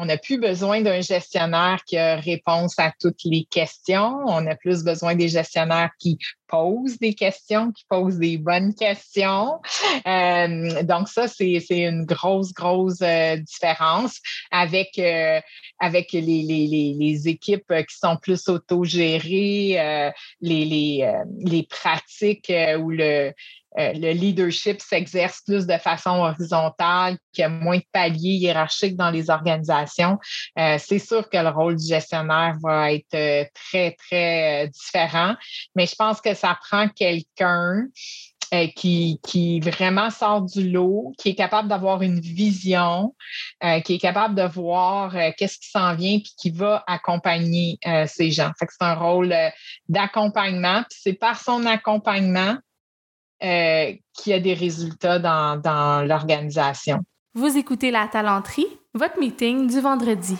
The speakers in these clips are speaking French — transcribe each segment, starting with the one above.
on n'a plus besoin d'un gestionnaire qui a réponse à toutes les questions. On a plus besoin des gestionnaires qui posent des questions, qui posent des bonnes questions. Euh, donc ça, c'est une grosse, grosse euh, différence avec, euh, les, équipes qui sont plus autogérées, les, les, les pratiques où le, euh, le leadership s'exerce plus de façon horizontale, qu'il y a moins de paliers hiérarchiques dans les organisations, euh, c'est sûr que le rôle du gestionnaire va être euh, très, très différent. Mais je pense que ça prend quelqu'un qui, qui vraiment sort du lot, qui est capable d'avoir une vision, qui est capable de voir qu'est-ce qui s'en vient, puis qui va accompagner ces gens. C'est un rôle d'accompagnement. Puis c'est par son accompagnement euh, qui a des résultats dans, dans l'organisation. Vous écoutez La Talenterie, votre meeting du vendredi.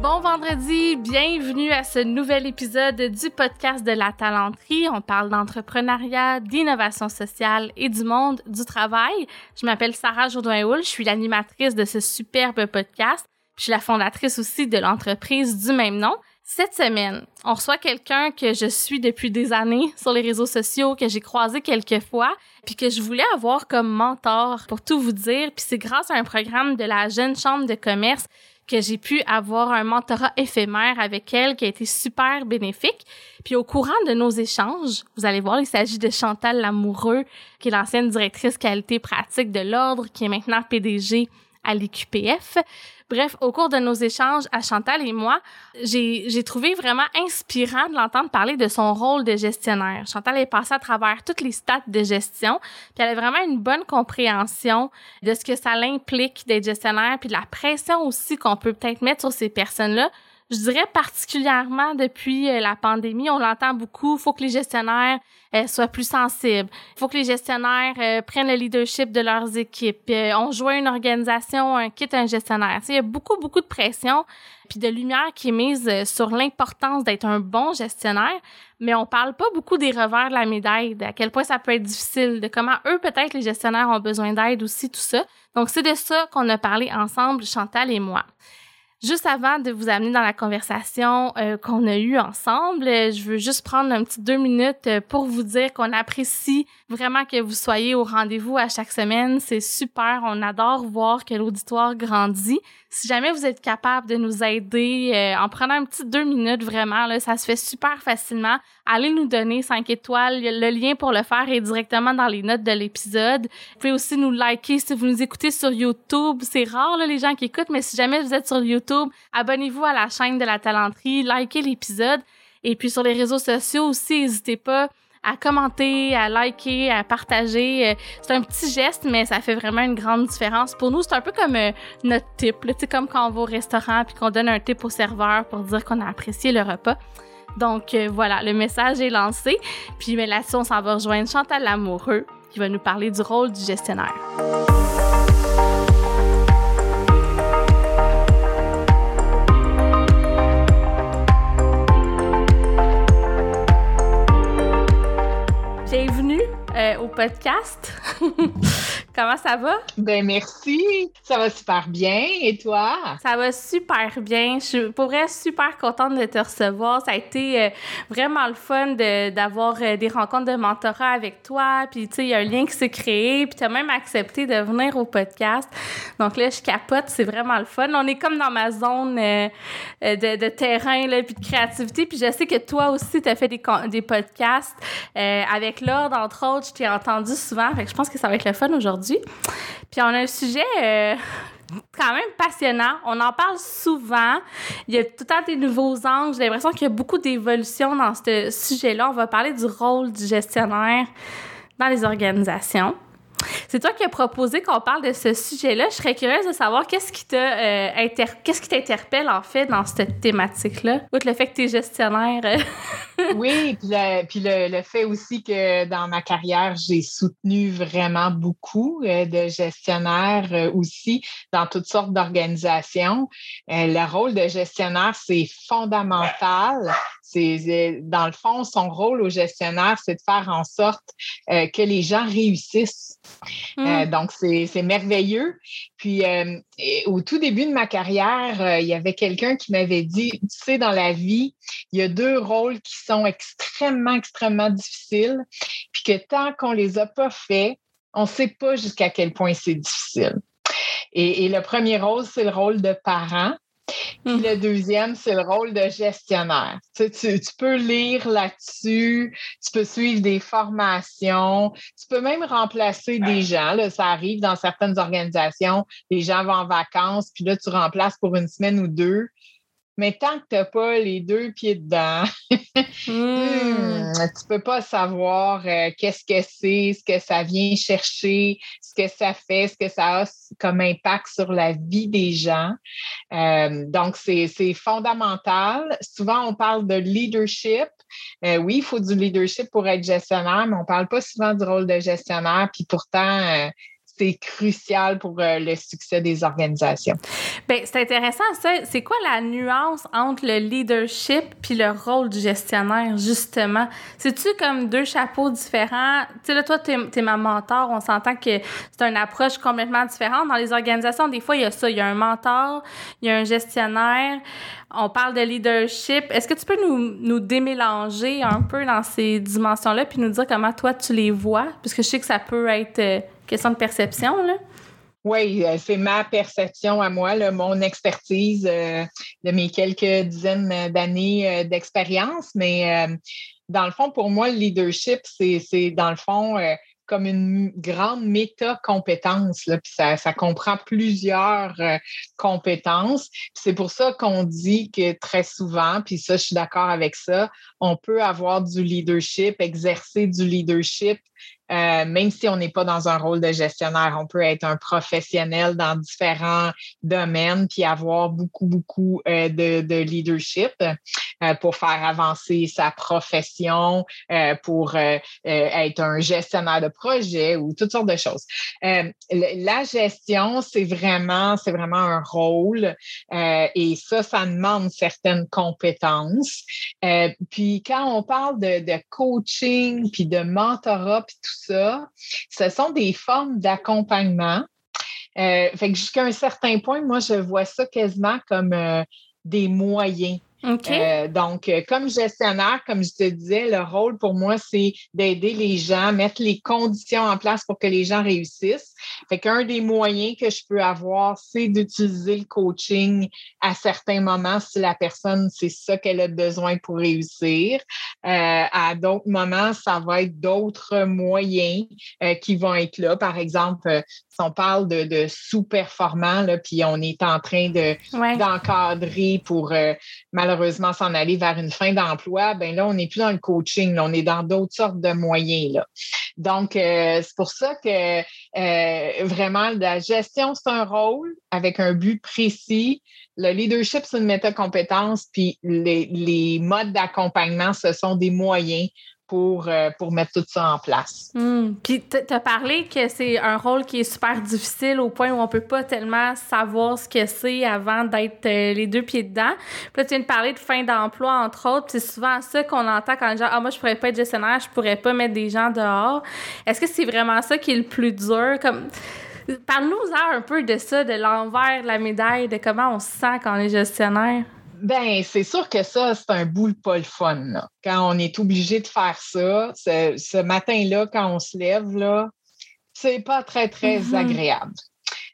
Bon vendredi, bienvenue à ce nouvel épisode du podcast de La Talenterie. On parle d'entrepreneuriat, d'innovation sociale et du monde du travail. Je m'appelle Sarah Jourdain-Houl, je suis l'animatrice de ce superbe podcast. Je suis la fondatrice aussi de l'entreprise du même nom. Cette semaine, on reçoit quelqu'un que je suis depuis des années sur les réseaux sociaux, que j'ai croisé quelques fois, puis que je voulais avoir comme mentor pour tout vous dire. Puis c'est grâce à un programme de la Jeune Chambre de commerce que j'ai pu avoir un mentorat éphémère avec elle qui a été super bénéfique. Puis au courant de nos échanges, vous allez voir, il s'agit de Chantal Lamoureux, qui est l'ancienne directrice qualité pratique de l'Ordre, qui est maintenant PDG à l'IQPF. Bref, au cours de nos échanges à Chantal et moi, j'ai trouvé vraiment inspirant de l'entendre parler de son rôle de gestionnaire. Chantal est passée à travers toutes les stats de gestion, puis elle a vraiment une bonne compréhension de ce que ça l'implique d'être gestionnaire, puis de la pression aussi qu'on peut peut-être mettre sur ces personnes-là je dirais particulièrement depuis euh, la pandémie, on l'entend beaucoup, il faut que les gestionnaires euh, soient plus sensibles. Il faut que les gestionnaires euh, prennent le leadership de leurs équipes. on joint une organisation, un quitte un gestionnaire. il y a beaucoup, beaucoup de pression puis de lumière qui est mise sur l'importance d'être un bon gestionnaire, mais on parle pas beaucoup des revers de la médaille, à quel point ça peut être difficile, de comment eux, peut-être, les gestionnaires ont besoin d'aide aussi, tout ça. Donc, c'est de ça qu'on a parlé ensemble, Chantal et moi. Juste avant de vous amener dans la conversation euh, qu'on a eue ensemble, euh, je veux juste prendre un petit deux minutes euh, pour vous dire qu'on apprécie vraiment que vous soyez au rendez-vous à chaque semaine. C'est super. On adore voir que l'auditoire grandit. Si jamais vous êtes capable de nous aider en prenant un petit deux minutes, vraiment, là, ça se fait super facilement. Allez nous donner cinq étoiles. Le lien pour le faire est directement dans les notes de l'épisode. Vous pouvez aussi nous liker si vous nous écoutez sur YouTube. C'est rare, là, les gens qui écoutent, mais si jamais vous êtes sur YouTube, abonnez-vous à la chaîne de la talenterie, likez l'épisode. Et puis sur les réseaux sociaux aussi, n'hésitez pas à commenter, à liker, à partager. Euh, c'est un petit geste, mais ça fait vraiment une grande différence. Pour nous, c'est un peu comme euh, notre tip. C'est comme quand on va au restaurant puis qu'on donne un tip au serveur pour dire qu'on a apprécié le repas. Donc euh, voilà, le message est lancé. Puis mais là-dessus, on s'en va rejoindre Chantal Lamoureux qui va nous parler du rôle du gestionnaire. Euh, au podcast. Comment ça va? Ben merci, ça va super bien. Et toi? Ça va super bien. Je suis pour vrai super contente de te recevoir. Ça a été euh, vraiment le fun d'avoir euh, des rencontres de mentorat avec toi. Puis tu sais, il y a un lien qui s'est créé. Puis tu as même accepté de venir au podcast. Donc là, je capote, c'est vraiment le fun. On est comme dans ma zone de, de, terrain là, puis de créativité. Puis je sais que toi aussi, tu as fait des, des podcasts avec l'ordre, entre autres. Je t'ai entendu souvent. Fait que je pense que ça va être le fun aujourd'hui. Puis on a un sujet euh, quand même passionnant. On en parle souvent. Il y a tout le temps des nouveaux angles. J'ai l'impression qu'il y a beaucoup d'évolution dans ce sujet-là. On va parler du rôle du gestionnaire dans les organisations. C'est toi qui as proposé qu'on parle de ce sujet-là. Je serais curieuse de savoir qu'est-ce qui euh, t'interpelle en fait dans cette thématique-là, outre le fait que tu es gestionnaire. Euh, oui, puis, le, fait aussi que dans ma carrière, j'ai soutenu vraiment beaucoup euh, de gestionnaires euh, aussi dans toutes sortes d'organisations. Euh, le rôle de gestionnaire, c'est fondamental c'est dans le fond, son rôle au gestionnaire, c'est de faire en sorte euh, que les gens réussissent. Euh, hmm. donc, c'est merveilleux. Puis, euh, au tout début de ma carrière, il y avait quelqu'un qui m'avait dit, tu sais, dans la vie, il y a deux rôles qui sont extrêmement, extrêmement difficiles, puis que tant qu'on les a pas faits, on ne sait pas jusqu'à quel point c'est difficile. Et, et, le premier rôle, c'est le rôle de parent. Puis le deuxième, c'est le rôle de gestionnaire. Tu, tu, peux lire là-dessus, tu peux suivre des formations, tu peux même remplacer des gens. Là, ça arrive dans certaines organisations, les gens vont en vacances, puis là, tu remplaces pour une semaine ou deux. Mais tant que tu n'as pas les deux pieds dedans, hmm, tu ne peux pas savoir euh, qu'est-ce que c'est, ce que ça vient chercher, ce que ça fait, ce que ça a comme impact sur la vie des gens. Euh, donc, c'est fondamental. Souvent, on parle de leadership. Euh, oui, il faut du leadership pour être gestionnaire, mais on ne parle pas souvent du rôle de gestionnaire. Puis pourtant, c'est crucial pour euh, le succès des organisations. Bien, c'est intéressant ça. C'est quoi la nuance entre le leadership puis le rôle du gestionnaire, justement? C'est-tu comme deux chapeaux différents? Tu sais, là, toi, tu es, ma mentor. On s'entend que c'est une approche complètement différente. Dans les organisations, des fois, il y a ça. Il y a un mentor, il y a un gestionnaire. On parle de leadership. Est-ce que tu peux nous, nous démélanger un peu dans ces dimensions-là puis nous dire comment toi, tu les vois? Parce que je sais que ça peut être euh, question de perception, là? Oui, euh, c'est ma perception à moi, mon expertise euh, de mes quelques dizaines d'années euh, d'expérience. Mais dans le fond, pour moi, le leadership, c'est dans le fond comme une grande méta-compétence. Puis ça, ça, comprend plusieurs compétences. C'est pour ça qu'on dit que très souvent, puis ça, je suis d'accord avec ça, on peut avoir du leadership, exercer du leadership euh, même si on n'est pas dans un rôle de gestionnaire, on peut être un professionnel dans différents domaines puis avoir beaucoup, beaucoup euh, de, leadership euh, pour faire avancer sa profession, pour être un gestionnaire de projet ou toutes sortes de choses. la gestion, c'est vraiment, c'est vraiment un rôle et ça, ça demande certaines compétences. puis quand on parle de, coaching puis de mentorat puis tout ça, ce sont des formes d'accompagnement. Euh, fait que jusqu'à un certain point, moi, je vois ça quasiment comme euh, des moyens. Euh, donc, euh, comme gestionnaire, comme je te disais, le rôle pour moi, c'est d'aider les gens, mettre les conditions en place pour que les gens réussissent. Fait qu'un des moyens que je peux avoir, c'est d'utiliser le coaching à certains moments si la personne, c'est ça qu'elle a besoin pour réussir. Euh, à d'autres moments, ça va être d'autres moyens qui vont être là. Par exemple, si on parle de, sous-performants, puis on est en train de, d'encadrer pour malheureusement s'en aller vers une fin d'emploi, ben là, on n'est plus dans le coaching, on est dans d'autres sortes de moyens. Là. Donc, euh, c'est pour ça que euh, vraiment, la gestion, c'est un rôle avec un but précis. Le leadership, c'est une métacompétence, puis les modes d'accompagnement, ce sont des moyens pour, euh, pour mettre tout ça en place. Hmm. Puis tu as parlé que c'est un rôle qui est super difficile au point où on peut pas tellement savoir ce que c'est avant d'être euh, les deux pieds dedans. Puis là, tu viens de parler de fin d'emploi, entre autres. C'est souvent ça qu'on entend quand les gens « Ah, moi, je pourrais pas être gestionnaire, je pourrais pas mettre des gens dehors. » Est-ce que c'est vraiment ça qui est le plus dur? Comme... Parle-nous un peu de ça, de l'envers de la médaille, de comment on se sent quand on est gestionnaire. Ben, c'est sûr que ça, c'est un boule pas le fun. Quand on est obligé de faire ça, ce, matin-là, quand on se lève, là, c'est pas très, très mm-hmm. agréable.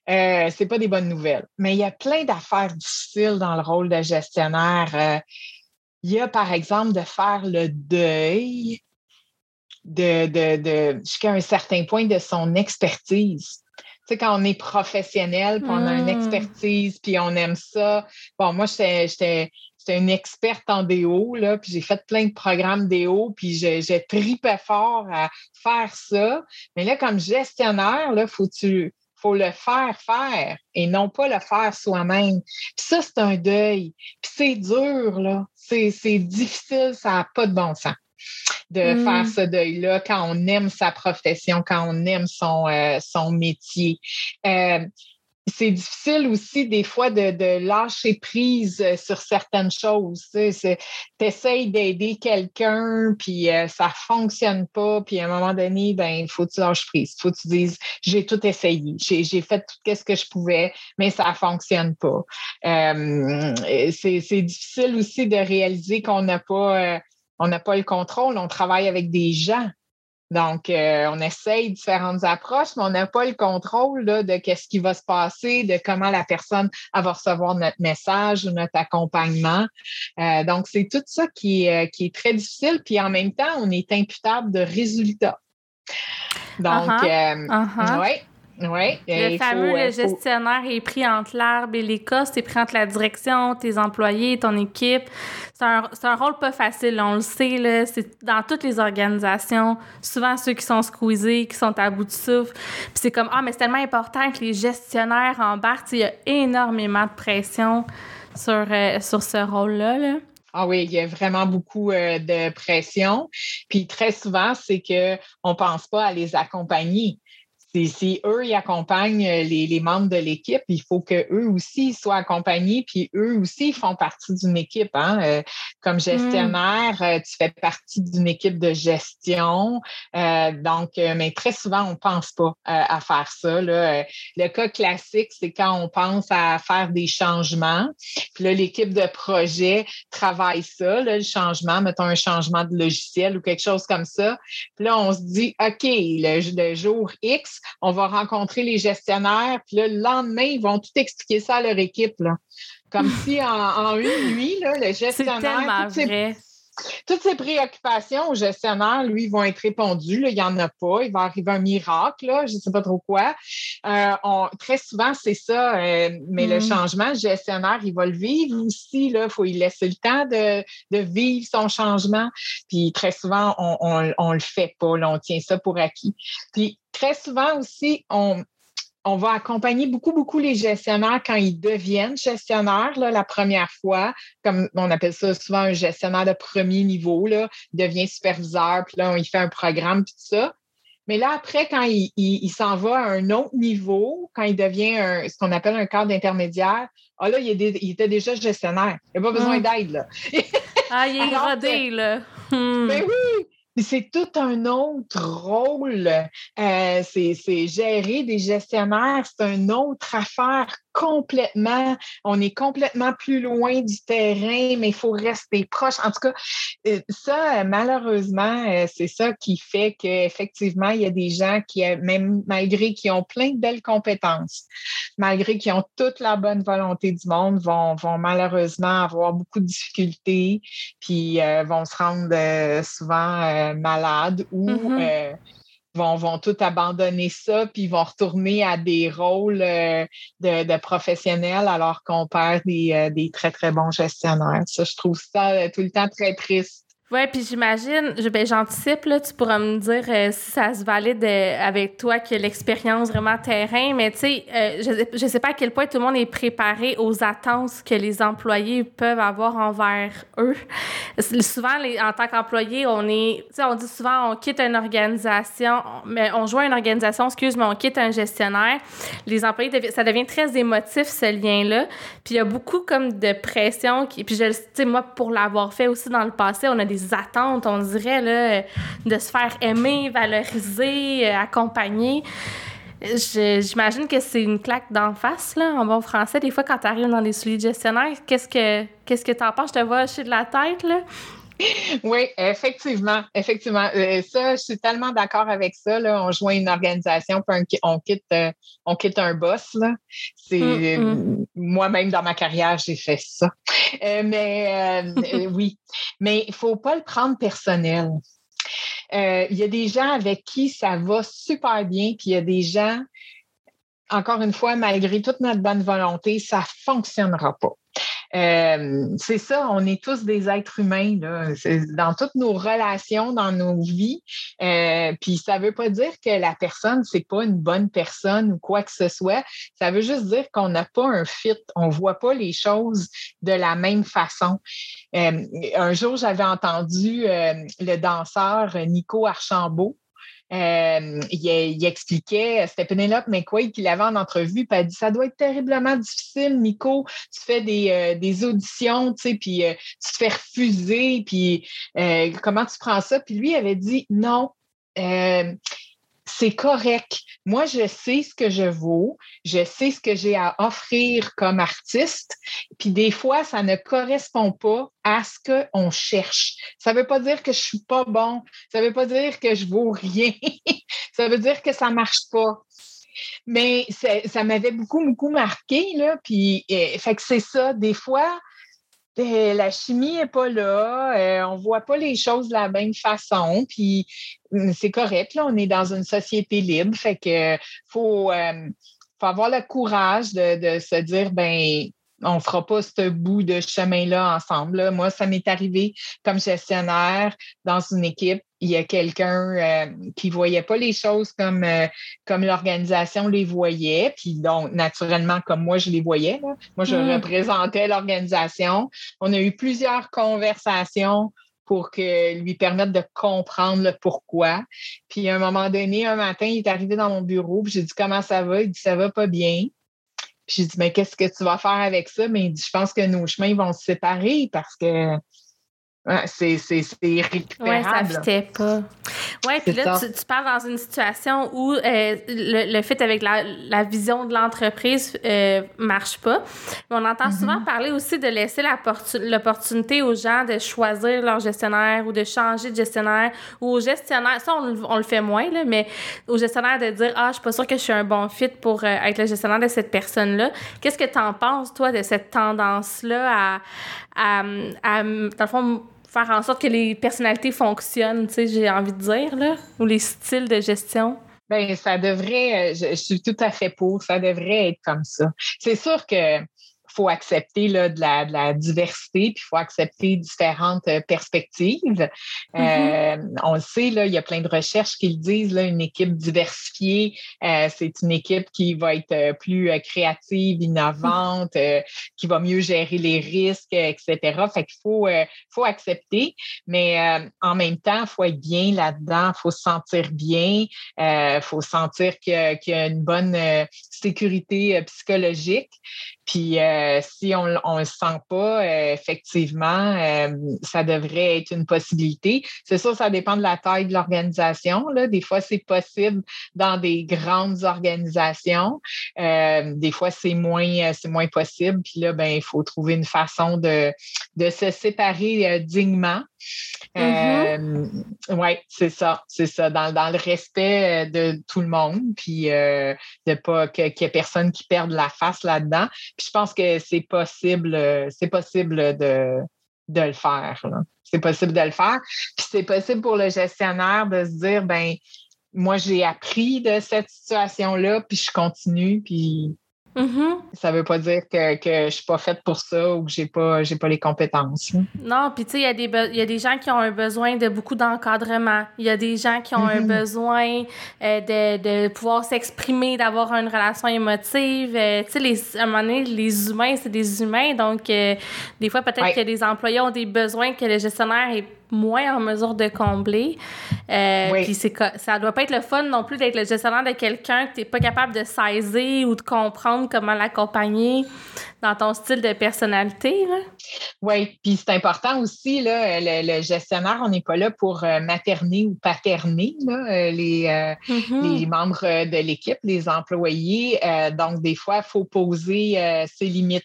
Euh, c'est pas des bonnes nouvelles. Mais il y a plein d'affaires difficiles dans le rôle de gestionnaire. Euh, il y a, par exemple, de faire le deuil de, de jusqu'à un certain point de son expertise sais, quand on est professionnel, puis on a une hmm. expertise, puis on aime ça. Bon, moi, j'étais une experte en déo, là, puis j'ai fait plein de programmes déo, puis j'ai tripé fort à faire ça. Mais là, comme gestionnaire, là, faut tu faut le faire faire et non pas le faire soi-même. Puis ça, c'est un deuil. Puis c'est dur, là. C'est difficile, ça n'a pas de bon sens de faire ce deuil-là quand on aime sa profession, quand on aime son, euh, son métier. Euh, c'est difficile aussi des fois de, lâcher prise euh, sur certaines choses. Tu essayes d'aider quelqu'un, puis ça ne fonctionne pas, puis à un moment donné, ben, il faut que tu lâches prise. Il faut que tu dises, j'ai tout essayé, j'ai fait tout ce que je pouvais, mais ça ne fonctionne pas. c'est difficile aussi de réaliser qu'on n'a pas on n'a pas le contrôle, on travaille avec des gens. Donc, euh, on essaye différentes approches, mais on n'a pas le contrôle de qu'est-ce qui va se passer, de comment la personne va recevoir notre message ou notre accompagnement. Euh, donc, c'est tout ça qui est, euh, qui est très difficile. Puis en même temps, on est imputable de résultats. Donc, oui. Oui. Le fameux le gestionnaire est pris entre l'arbre et l'écosse, c'est pris entre la direction, tes employés, ton équipe. C'est un, un, rôle pas facile, on le sait, là. C'est dans toutes les organisations, souvent ceux qui sont squeezés, qui sont à bout de souffle. Puis c'est comme, ah, mais c'est tellement important que les gestionnaires embarquent. Il y a énormément de pression sur, euh, sur ce rôle-là. Là. Ah oui, il y a vraiment beaucoup euh, de pression. Puis très souvent, c'est qu'on ne pense pas à les accompagner si eux ils accompagnent euh, les, membres de l'équipe, il faut qu'eux aussi soient accompagnés, puis eux aussi font partie d'une équipe. Hein? Euh, comme mm. gestionnaire, euh, tu fais partie d'une équipe de gestion. donc, mais très souvent, on ne pense pas à faire ça. Là. Le cas classique, c'est quand on pense à faire des changements. Puis là, l'équipe de projet travaille ça, le changement, mettons un changement de logiciel ou quelque chose comme ça. Puis là, on se dit, OK, le jour X, on va rencontrer les gestionnaires, puis le lendemain, ils vont tout expliquer ça à leur équipe. Comme si en, une nuit, le gestionnaire. Toutes ces préoccupations au gestionnaire, lui, vont être répondues. il n'y en a pas. Il va arriver un miracle, je ne sais pas trop quoi. Euh, très souvent, c'est ça. Euh, mais le mm. changement, le gestionnaire, il va le vivre aussi. Il faut lui laisser le temps de, vivre son changement. Puis très souvent, on ne le fait pas. on tient ça pour acquis. Puis très souvent aussi, on, on va accompagner beaucoup, beaucoup les gestionnaires quand ils deviennent gestionnaires la première fois, comme on appelle ça souvent un gestionnaire de premier niveau, là, il devient superviseur, puis là, on y fait un programme, puis tout ça. Mais là, après, quand il, s'en va à un autre niveau, quand il devient ce qu'on appelle un cadre intermédiaire, ah là, il, était déjà gestionnaire. Il n'a pas besoin ah. d'aide, là. ah, il est rodé, là. Hmm. Ben oui! C'est tout un autre rôle. Euh, c'est gérer des gestionnaires, c'est une autre affaire complètement, on est complètement plus loin du terrain, mais il faut rester proche. En tout cas, euh, ça, malheureusement, euh, c'est ça qui fait qu'effectivement, il y a des gens qui, euh, même malgré qu'ils ont plein de belles compétences, malgré qu'ils ont toute la bonne volonté du monde, vont, vont malheureusement avoir beaucoup de difficultés, puis vont se rendre souvent malades ou mm-hmm vont, vont tout abandonner ça, puis vont retourner à des rôles euh, de, professionnels alors qu'on perd des, euh, des, très, très bons gestionnaires. Ça, je trouve ça euh, tout le temps très triste. Oui, puis j'imagine, ben, j'anticipe, là, tu pourras me dire euh, si ça se valide euh, avec toi que l'expérience vraiment terrain, mais tu sais, euh, je ne sais pas à quel point tout le monde est préparé aux attentes que les employés peuvent avoir envers eux. Souvent, les, en tant qu'employé, on est, tu sais, on dit souvent, on quitte une organisation, mais on joint une organisation, excuse, mais on quitte un gestionnaire. Les employés, ça devient très émotif, ce lien-là. Puis il y a beaucoup comme de pression, puis je sais, moi, pour l'avoir fait aussi dans le passé, on a des attentes, on dirait, là, de se faire aimer, valoriser, euh, accompagner. J'imagine que c'est une claque d'en face, là, en bon français. Des fois, quand tu arrives dans les souliers gestionnaires, qu'est-ce que qu'est-ce que tu en penses? Je te vois chez de la tête, là. Oui, effectivement, effectivement. Euh, ça, je suis tellement d'accord avec ça. Là. On joint une organisation, puis on quitte, euh, on quitte un boss. C'est mm, mm. moi-même dans ma carrière, j'ai fait ça. Euh, mais oui, mais il faut pas le prendre personnel. Il y a des gens avec qui ça va super bien, puis il y a des gens, encore une fois, malgré toute notre bonne volonté, ça fonctionnera pas. C'est ça, on est tous des êtres humains là, dans toutes nos relations, dans nos vies. puis ça ne veut pas dire que la personne, c'est pas une bonne personne ou quoi que ce soit. Ça veut juste dire qu'on n'a pas un fit, on ne voit pas les choses de la même façon. un jour, j'avais entendu le danseur Nico Archambault euh, il, expliquait, c'était Penelope McQuaid qui l'avait en entrevue, puis elle dit Ça doit être terriblement difficile, Nico. Tu fais des, euh, auditions, tu sais, puis euh, tu te fais refuser, puis comment tu prends ça? Puis lui avait dit Non c'est correct. Moi, je sais ce que je vaux, je sais ce que j'ai à offrir comme artiste, puis des fois, ça ne correspond pas à ce qu'on cherche. Ça ne veut pas dire que je ne suis pas bon, ça ne veut pas dire que je vaux rien, ça veut dire que ça ne marche pas. Mais ça m'avait beaucoup, beaucoup marqué, là, puis euh, fait que c'est ça, des fois, ben, la chimie n'est pas là, euh, on ne voit pas les choses de la même façon, puis hum, c'est correct, là, on est dans une société libre, fait que faut, euh, avoir le courage de, se dire, ben on ne fera pas ce bout de chemin-là ensemble. Moi, ça m'est arrivé comme gestionnaire dans une équipe il y a quelqu'un euh, qui ne voyait pas les choses comme, euh, comme l'organisation les voyait, puis donc naturellement comme moi je les voyais. Moi, je mm. représentais l'organisation. On a eu plusieurs conversations pour que lui permettre de comprendre le pourquoi. Puis à un moment donné, un matin, il est arrivé dans mon bureau, puis j'ai dit comment ça va? Il dit ça va pas bien. Puis j'ai dit mais qu'est-ce que tu vas faire avec ça? Mais il dit je pense que nos chemins vont se séparer parce que c'est irrécupérable. Oui, ça fitait pas. Oui, puis là, tu, tu, parles dans une situation où euh, le, le fait avec la, la vision de l'entreprise euh, marche pas. Mais on entend souvent mm-hmm. parler aussi de laisser l'opportunité aux gens de choisir leur gestionnaire ou de changer de gestionnaire ou aux gestionnaires, ça, on, on le fait moins, là, mais aux gestionnaires de dire Ah, je suis pas sûre que je suis un bon fit pour euh, être le gestionnaire de cette personne-là. Qu'est-ce que tu en penses, toi, de cette tendance-là à, à, à, dans le fond, faire en sorte que les personnalités fonctionnent, tu sais, j'ai envie de dire, là, ou les styles de gestion? Bien, ça devrait, je, je, suis tout à fait pour, ça devrait être comme ça. C'est sûr que faut accepter là, de, la, de la diversité, puis il faut accepter différentes euh, perspectives. Mm-hmm. Euh, on le sait, là, il y a plein de recherches qui le disent, là, une équipe diversifiée, euh, c'est une équipe qui va être plus créative, innovante, qui va mieux gérer les risques, etc. Fait qu'il faut, faut accepter, mais en même temps, il faut être bien là-dedans, il faut se sentir bien, il faut sentir qu'il y, a une bonne sécurité psychologique. Puis euh, si on ne le sent pas, euh, effectivement, euh, ça devrait être une possibilité. C'est sûr, ça dépend de la taille de l'organisation. Des fois, c'est possible dans des grandes organisations. des fois, c'est moins, c'est moins possible. Puis là, ben, il faut trouver une façon de, de se séparer dignement. Mm-hmm. oui, c'est ça, c'est ça, dans, dans, le respect de tout le monde, puis de pas qu'il n'y ait personne qui perde la face là-dedans je pense que c'est possible, euh, c'est possible de, de le faire. C'est possible de le faire. Puis c'est possible pour le gestionnaire de se dire, ben moi, j'ai appris de cette situation-là, puis je continue, puis Mm-hmm. Ça veut pas dire que, que je suis pas faite pour ça ou que j'ai pas j'ai pas les compétences. Non, puis tu sais, il y, a des y a des gens qui ont un besoin de beaucoup d'encadrement. Il y a des gens qui ont un mm-hmm. besoin euh, de, de pouvoir s'exprimer, d'avoir une relation émotive. Euh, tu sais, à un moment donné, les humains, c'est des humains. Donc, euh, des fois, peut-être que les employés ont des besoins que le gestionnaire est moins en mesure de combler. Euh, Puis ça doit pas être le fun non plus d'être le gestionnaire de quelqu'un que tu n'es pas capable de saisir ou de comprendre comment l'accompagner dans ton style de personnalité. Oui, puis c'est important aussi, là, le, gestionnaire, on n'est pas là pour euh, materner ou paterner là, euh, les, mm-hmm. les membres de l'équipe, les employés. donc, des fois, il faut poser ses limites.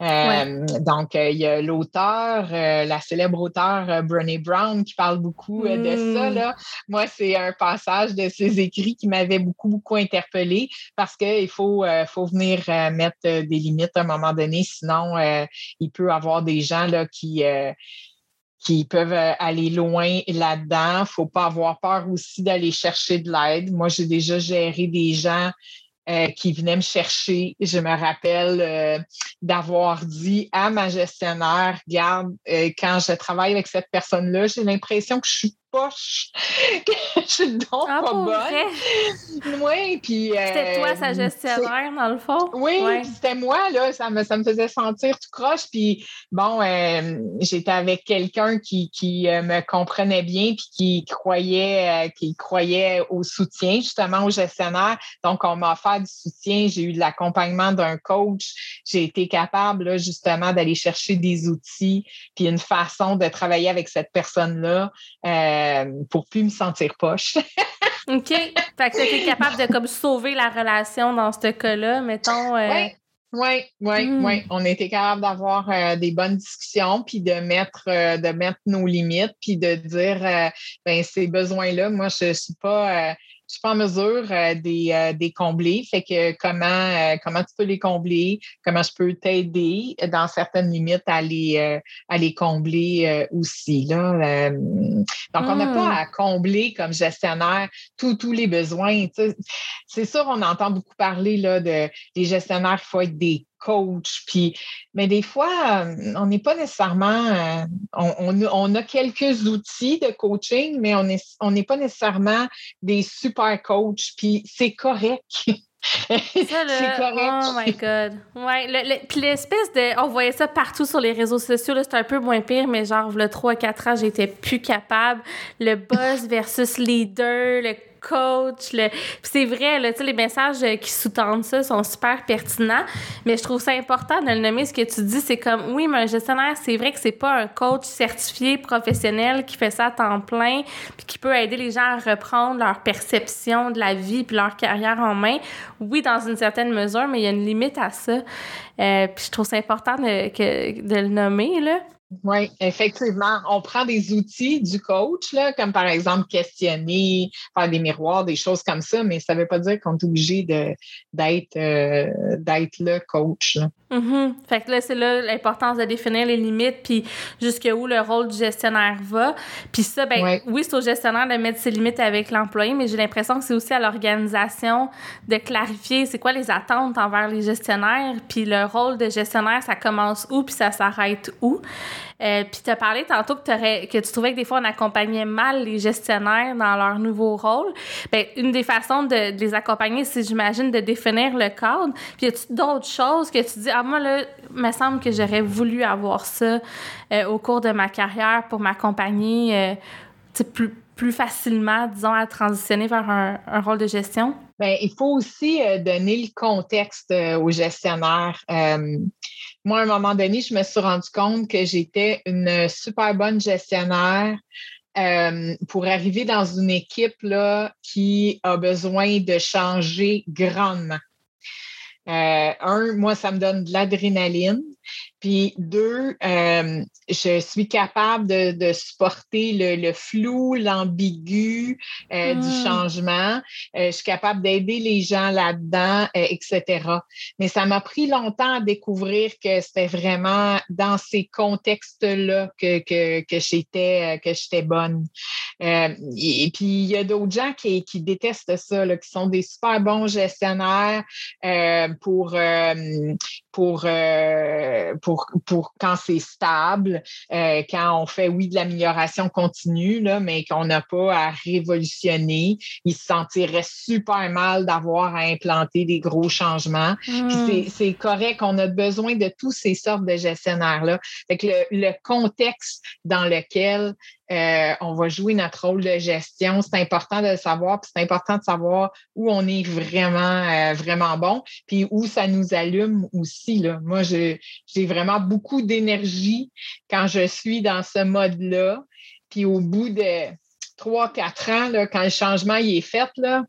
Euh, donc, euh, il y a l'auteur, euh, la célèbre auteure Brené Brown qui parle beaucoup de ça. Hmm. Là. Moi, c'est un passage de ses écrits qui m'avait beaucoup, beaucoup interpellé parce qu'il faut, faut venir mettre des limites à un moment donné, sinon il peut y avoir des gens là, qui qui peuvent aller loin là-dedans. Il ne faut pas avoir peur aussi d'aller chercher de l'aide. Moi, j'ai déjà géré des gens euh, qui venaient me chercher. Je me rappelle, euh, d'avoir dit à ma gestionnaire, regarde, euh, quand je travaille avec cette personne-là, j'ai l'impression que je suis poche, que je suis donc ah, pas bonne. Oui, puis... C'était toi, sa gestionnaire, dans le fond? Oui, c'était moi, là, ça me, ça me faisait sentir tout croche, puis bon, j'étais avec quelqu'un qui, qui me comprenait bien, puis qui croyait, qui croyait au soutien, justement, au gestionnaire. Donc, on m'a offert du soutien, j'ai eu de l'accompagnement d'un coach, j'ai été capable, justement, d'aller chercher des outils, puis une façon de travailler avec cette personne-là euh, pour plus me sentir poche. OK. Fait que tu es capable de comme sauver la relation dans ce cas-là, mettons. Euh, oui, oui, hmm. oui. On était capable d'avoir euh, des bonnes discussions, puis de mettre, de mettre nos limites, puis de dire, ben ces besoins-là, moi, je ne suis pas je suis pas en mesure euh, des, euh, des, combler. Fait que comment, euh, comment tu peux les combler, comment je peux t'aider dans certaines limites à les, à les combler aussi. Là? donc, on n'a pas à hmm. combler comme gestionnaire tous tous les besoins. C'est sûr, on entend beaucoup parler là, de les gestionnaires, il faut être des coach. Puis, mais des fois, euh, on n'est pas nécessairement. Euh, on, a quelques outils de coaching, mais on n'est on pas nécessairement des super coachs. Puis c'est correct. c'est correct. Oh my God. Ouais, puis l'espèce de. On voyait ça partout sur les réseaux sociaux. C'était un peu moins pire, mais genre, le 3-4 ans, j'étais plus capable. Le boss versus leader, le coach. Le... c'est vrai, là, les messages euh, qui sous-tendent ça sont super pertinents, mais je trouve ça important de le nommer. Ce que tu dis, c'est comme, oui, mais un gestionnaire, c'est vrai que c'est pas un coach certifié professionnel qui fait ça à temps plein, puis qui peut aider les gens à reprendre leur perception de la vie puis leur carrière en main. Oui, dans une certaine mesure, mais il y a une limite à ça. Euh, puis je trouve ça important de, que, de le nommer, là. Oui, effectivement. On prend des outils du coach, là, comme par exemple questionner, faire des miroirs, des choses comme ça, mais ça ne veut pas dire qu'on est obligé d'être euh, d'être le coach. Là. Mm-hmm. Fait que là, c'est là l'importance de définir les limites, puis jusqu'où le rôle du gestionnaire va. Puis ça, ben oui, c'est au gestionnaire de mettre ses limites avec l'employé, mais j'ai l'impression que c'est aussi à l'organisation de clarifier c'est quoi les attentes envers les gestionnaires, puis le rôle de gestionnaire, ça commence où, puis ça s'arrête où. Euh, puis tu as parlé tantôt que, tu trouvais que des fois, on accompagnait mal les gestionnaires dans leur nouveau rôle. Bien, une des façons de, les accompagner, c'est, j'imagine, de définir le cadre. Puis y a d'autres choses que tu dis, ah, moi, là, il me semble que j'aurais voulu avoir ça euh, au cours de ma carrière pour m'accompagner euh, plus, plus facilement, disons, à transitionner vers un, rôle de gestion? Bien, il faut aussi donner le contexte aux gestionnaires. Moi, à un moment donné, je me suis rendu compte que j'étais une super bonne gestionnaire euh, pour arriver dans une équipe qui a besoin de changer grandement. Euh, un, moi, ça me donne de l'adrénaline. Puis deux, euh, je suis capable de, supporter le, flou, l'ambigu euh, du hmm. changement. Euh, je suis capable d'aider les gens là-dedans, etc. Mais ça m'a pris longtemps à découvrir que c'était vraiment dans ces contextes-là que, que, que j'étais que j'étais bonne. et, puis il y a d'autres gens qui, qui détestent ça, là, qui sont des super bons gestionnaires pour, pour, pour, pour quand c'est stable, euh, quand on fait, oui, de l'amélioration continue, là, mais qu'on n'a pas à révolutionner. Ils se sentiraient super mal d'avoir à implanter des gros changements. Hmm. c'est correct, on a besoin de tous ces sortes de gestionnaires-là. Fait que le, le contexte dans lequel euh, on va jouer notre rôle de gestion. C'est important de le savoir, puis c'est important de savoir où on est vraiment, euh, vraiment bon, puis où ça nous allume aussi. Là. Moi, j'ai vraiment beaucoup d'énergie quand je suis dans ce mode-là. Puis au bout de trois, quatre ans, là, quand le changement il est fait, là,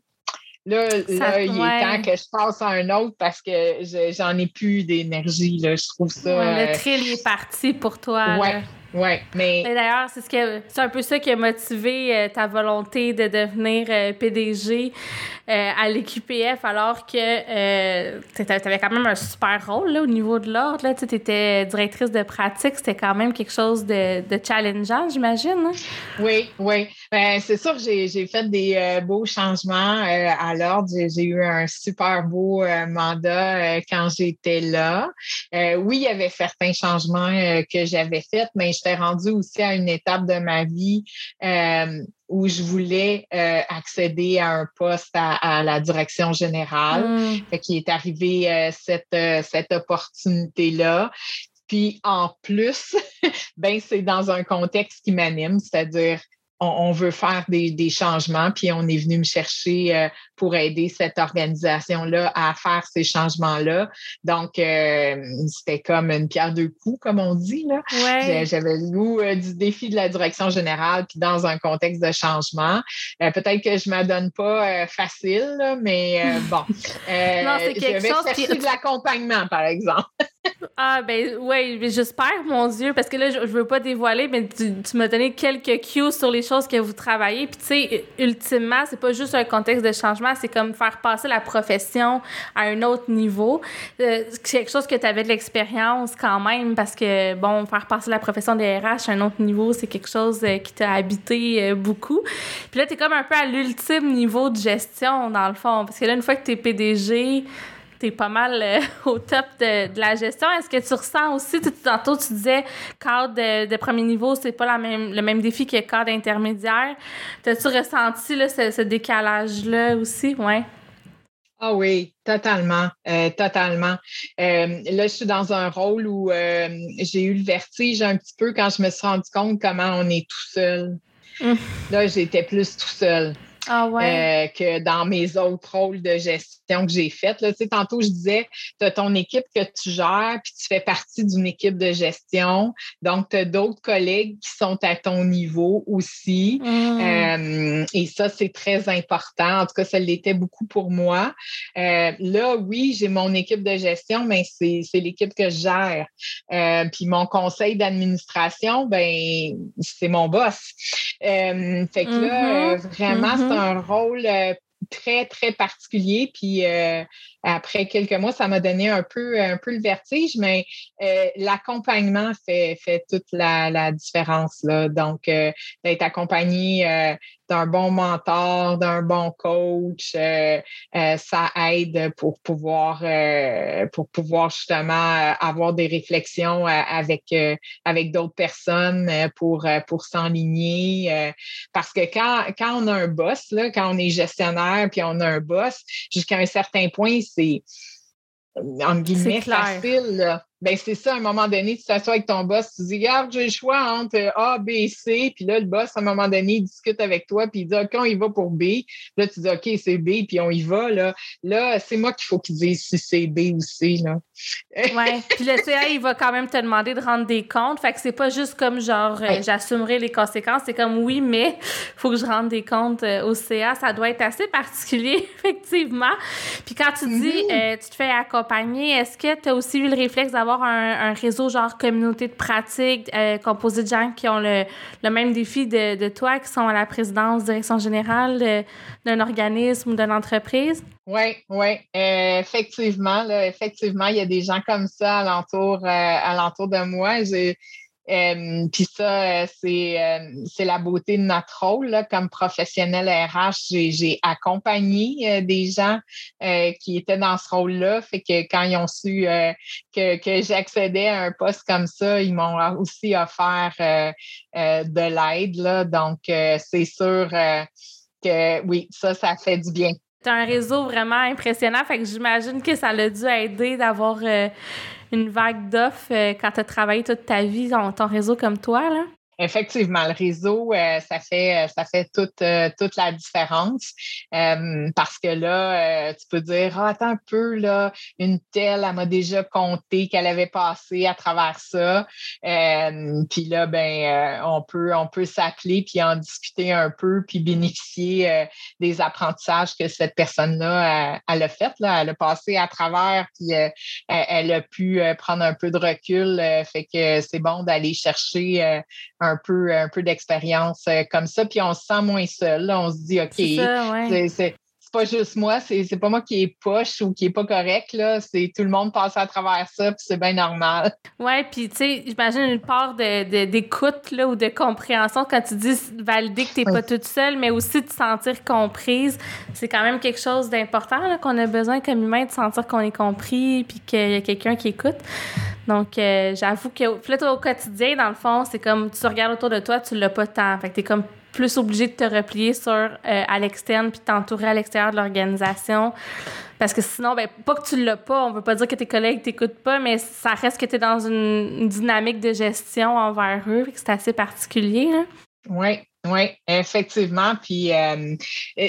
Là, là il est temps que je passe à un autre parce que j'en ai plus d'énergie. Je trouve ça. le euh, trail est parti pour toi. Ouais. Oui, mais. D'ailleurs, c'est ce que c'est un peu ça qui a motivé euh, ta volonté de devenir euh, PDG euh, à l'éQPF, alors que tu avais quand même un super rôle là, au niveau de l'ordre. Tu étais directrice de pratique, c'était quand même quelque chose de, de challengeant, j'imagine. Hein? Oui, oui. Ben, c'est sûr, j'ai fait des beaux changements à l'ordre. J'ai eu un super beau mandat quand j'étais là. oui, il y avait certains changements que j'avais faits, mais j'étais rendue aussi à une étape de ma vie euh, où je voulais euh, accéder à un poste à, la direction générale. Mm. qui est arrivé euh, cette, cette opportunité-là. Puis en plus, ben c'est dans un contexte qui m'anime, c'est-à-dire on, veut faire des, changements, puis on est venu me chercher euh, pour aider cette organisation-là à faire ces changements-là. Donc, euh, c'était comme une pierre deux coups, comme on dit. Là. J'avais le goût euh, du défi de la direction générale, puis dans un contexte de changement. Peut-être que je ne m'adonne pas facile, mais bon. non, c'est quelque chose qui... de l'accompagnement, par exemple. Ah, ben oui, j'espère, mon Dieu, parce que là, je ne veux pas dévoiler, mais tu, tu m'as donné quelques cues sur les choses que vous travaillez. Puis, tu sais, ultimement, c'est pas juste un contexte de changement, c'est comme faire passer la profession à un autre niveau. Euh, c'est quelque chose que tu avais de l'expérience quand même, parce que, bon, faire passer la profession des RH à un autre niveau, c'est quelque chose euh, qui t'a habité euh, beaucoup. Puis là, tu es comme un peu à l'ultime niveau de gestion, dans le fond. Parce que là, une fois que tu es PDG, tu pas mal euh, au top de, la gestion. Est-ce que tu ressens aussi, tantôt tu disais cadre de, premier niveau, c'est pas la même, le même défi que cadre intermédiaire. T'as-tu ressenti là, ce, décalage-là aussi? Ouais. Ah oui, totalement, euh, totalement. Euh, là, je suis dans un rôle où j'ai eu le vertige un petit peu quand je me suis rendu compte comment on est tout seul. Hum. Là, j'étais plus tout seul. Ah ouais? que dans mes autres rôles de gestion que j'ai faites. Là. Tu sais, tantôt, je disais, tu as ton équipe que tu gères, puis tu fais partie d'une équipe de gestion. Donc, tu as d'autres collègues qui sont à ton niveau aussi. Mm. Euh, et ça, c'est très important. En tout cas, ça l'était beaucoup pour moi. Euh, là, oui, j'ai mon équipe de gestion, mais c'est l'équipe que je gère. Euh, puis mon conseil d'administration, ben c'est mon boss. fait que là, mm-hmm. vraiment, c'est mm-hmm. un rôle très, très particulier. Puis euh, après quelques mois, ça m'a donné un peu, un peu le vertige, mais euh, l'accompagnement fait, fait toute la, la différence. Là. Donc, euh, d'être accompagné d'un bon mentor, d'un bon coach, euh, euh, ça aide pour pouvoir, euh, pour pouvoir justement avoir des réflexions avec, avec d'autres personnes pour, pour s'enligner. parce que quand, quand on a un boss, là, quand on est gestionnaire puis on a un boss, jusqu'à un certain point, c'est en guillemets facile. Là ben c'est ça, à un moment donné, tu t'assois avec ton boss, tu dis, regarde, j'ai le choix entre A, B, C, puis là, le boss, à un moment donné, il discute avec toi, puis il dit, OK, on y va pour B. Là, tu dis, OK, c'est B, puis on y va, là. Là, c'est moi qu'il faut qu'il dise si c'est B ou C, là. ouais, puis le CA, il va quand même te demander de rendre des comptes, fait que c'est pas juste comme genre, euh, j'assumerai les conséquences, c'est comme, oui, mais faut que je rende des comptes euh, au CA, ça doit être assez particulier, effectivement. Puis quand tu dis, euh, tu te fais accompagner, est-ce que tu as aussi eu le réflexe d'avoir un, réseau genre communauté de pratique euh, composé de gens qui ont le, même défi de, toi, qui sont à la présidence, direction générale d'un organisme ou d'une entreprise? Oui, oui, euh, effectivement, effectivement, il y a des gens comme ça alentour, euh, de moi. Euh, Puis ça, euh, c'est, euh, c'est la beauté de notre rôle là, comme professionnel RH. J'ai, accompagné des gens qui étaient dans ce rôle-là. Fait que quand ils ont su que, que j'accédais à un poste comme ça, ils m'ont aussi offert de l'aide. Là. Donc, c'est sûr que oui, ça, ça fait du bien. As un réseau vraiment impressionnant. Fait que j'imagine que ça a dû aider d'avoir une vague d'offres euh, quand tu as travaillé toute ta vie dans ton réseau comme toi? Là? Effectivement, le réseau, euh, ça fait ça fait toute, toute la différence. parce que là, tu peux dire ah, attends un peu, là, une telle, elle m'a déjà compté qu'elle avait passé à travers ça. puis là, ben, on peut, on peut s'appeler puis en discuter un peu, puis bénéficier des apprentissages que cette personne-là elle a fait. Là, elle a passé à travers, puis elle, a pu prendre un peu de recul. fait que c'est bon d'aller chercher euh, un peu, un peu d'expérience euh, comme ça. Puis on se sent moins seul. On se dit, OK, c'est pas juste moi, c'est pas moi qui est poche ou qui est pas correct, là. C'est tout le monde passe à travers ça, puis c'est bien normal. Ouais, puis tu sais, j'imagine une part d'écoute, de, là, ou de compréhension quand tu dis valider que t'es pas toute seule, mais aussi de te sentir comprise. C'est quand même quelque chose d'important, qu'on a besoin comme humain de sentir qu'on est compris, puis qu'il y a quelqu'un qui écoute. Donc, euh, j'avoue que, là, au quotidien, dans le fond, c'est comme tu regardes autour de toi, tu l'as pas tant. Fait que t'es comme plus obligé de te replier sur euh, à l'externe puis t'entourer à l'extérieur de l'organisation. Parce que sinon, ben, pas que tu l'as pas, on veut pas dire que tes collègues t'écoutent pas, mais ça reste que tu es dans une, dynamique de gestion envers eux, c'est assez particulier. Oui, oui, effectivement. Puis euh,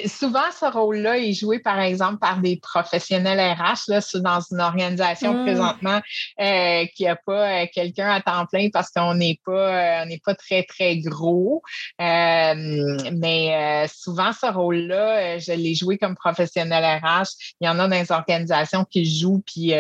souvent, ce rôle-là est joué, par exemple, par des professionnels RH là, dans une organisation mmh. présentement euh, qui n'a pas euh, quelqu'un à temps plein parce qu'on n'est pas, on n'est pas très, très gros. mais souvent, ce rôle-là, je l'ai joué comme professionnel RH. Il y en a dans les organisations qui jouent, puis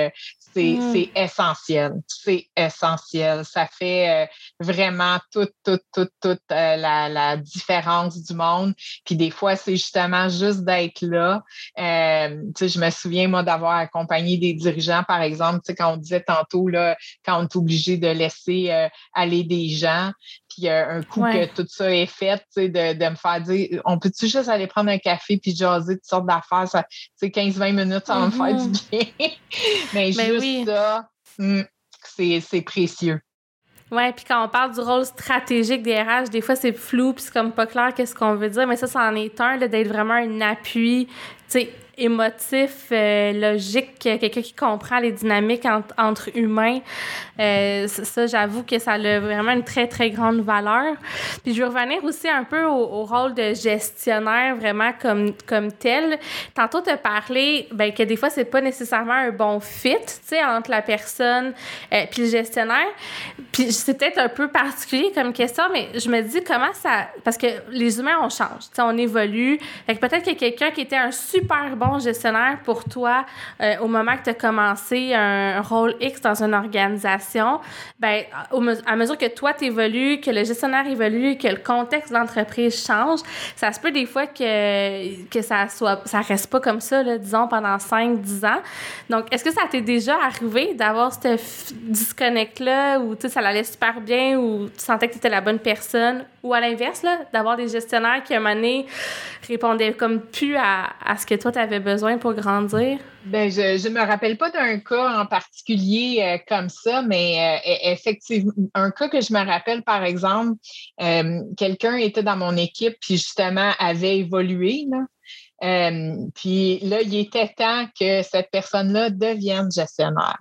Mmh. C'est essentiel. C'est essentiel. Ça fait euh, vraiment toute, toute, toute, toute euh, la, la, différence du monde. Puis des fois, c'est justement juste d'être là. Euh, je me souviens, moi, d'avoir accompagné des dirigeants, par exemple, quand on disait tantôt, là, quand on est obligé de laisser euh, aller des gens, puis un coup que tout ça est fait, de, de me faire dire on peut-tu juste aller prendre un café puis jaser toutes sortes d'affaires, ça 15-20 minutes, ça va me faire du mm-hmm. bien. Mais ben juste ça, hmm, c'est précieux. Oui, puis quand on parle du rôle stratégique des RH, des fois c'est flou, puis c'est comme pas clair qu'est-ce qu'on veut dire, mais ça, ça en est un, d'être vraiment un appui, tu sais, émotif, euh, logique, quelqu'un qui comprend les dynamiques entre humains. Euh, ça, j'avoue que ça a vraiment une très, très grande valeur. Puis je veux revenir aussi un peu au, rôle de gestionnaire, vraiment comme, comme tel. Tantôt, as parlé ben, que des fois, c'est pas nécessairement un bon fit, tu sais, entre la personne euh, puis le gestionnaire. Puis c'est peut-être un peu particulier comme question, mais je me dis comment ça... Parce que les humains, on change, tu sais, on évolue. Fait que peut-être que quelqu'un qui était un super gestionnaire pour toi euh, au moment que tu as commencé un rôle X dans une organisation? Ben, à mesure que toi, tu évolues, que le gestionnaire évolue, que le contexte de l'entreprise change, ça se peut des fois que, que ça soit ça reste pas comme ça, là, disons, pendant 5-10 ans. Donc, est-ce que ça t'est déjà arrivé d'avoir ce disconnect-là où ça allait super bien, ou tu sentais que tu étais la bonne personne, ou à l'inverse, d'avoir des gestionnaires qui, à un moment donné, répondaient comme plus à, à ce que toi, tu avais besoin pour grandir? Ben, je ne me rappelle pas d'un cas en particulier euh, comme ça, mais euh, e-, effectivement, un cas que je me rappelle, par exemple, euh, quelqu'un était dans mon équipe puis justement avait évolué. puis là, il était temps que cette personne-là devienne gestionnaire.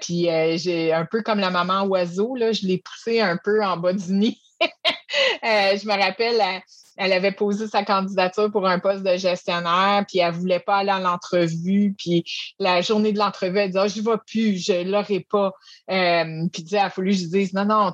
puis j'ai un peu comme la maman oiseau, là, je l'ai poussé un peu en bas du nid. je me rappelle, elle avait posé sa candidature pour un poste de gestionnaire, puis elle voulait pas aller à l'entrevue, puis la journée de l'entrevue, elle dit oh, je vais plus, je l'aurai pas. Euh, puis il a fallu que je dise non, non,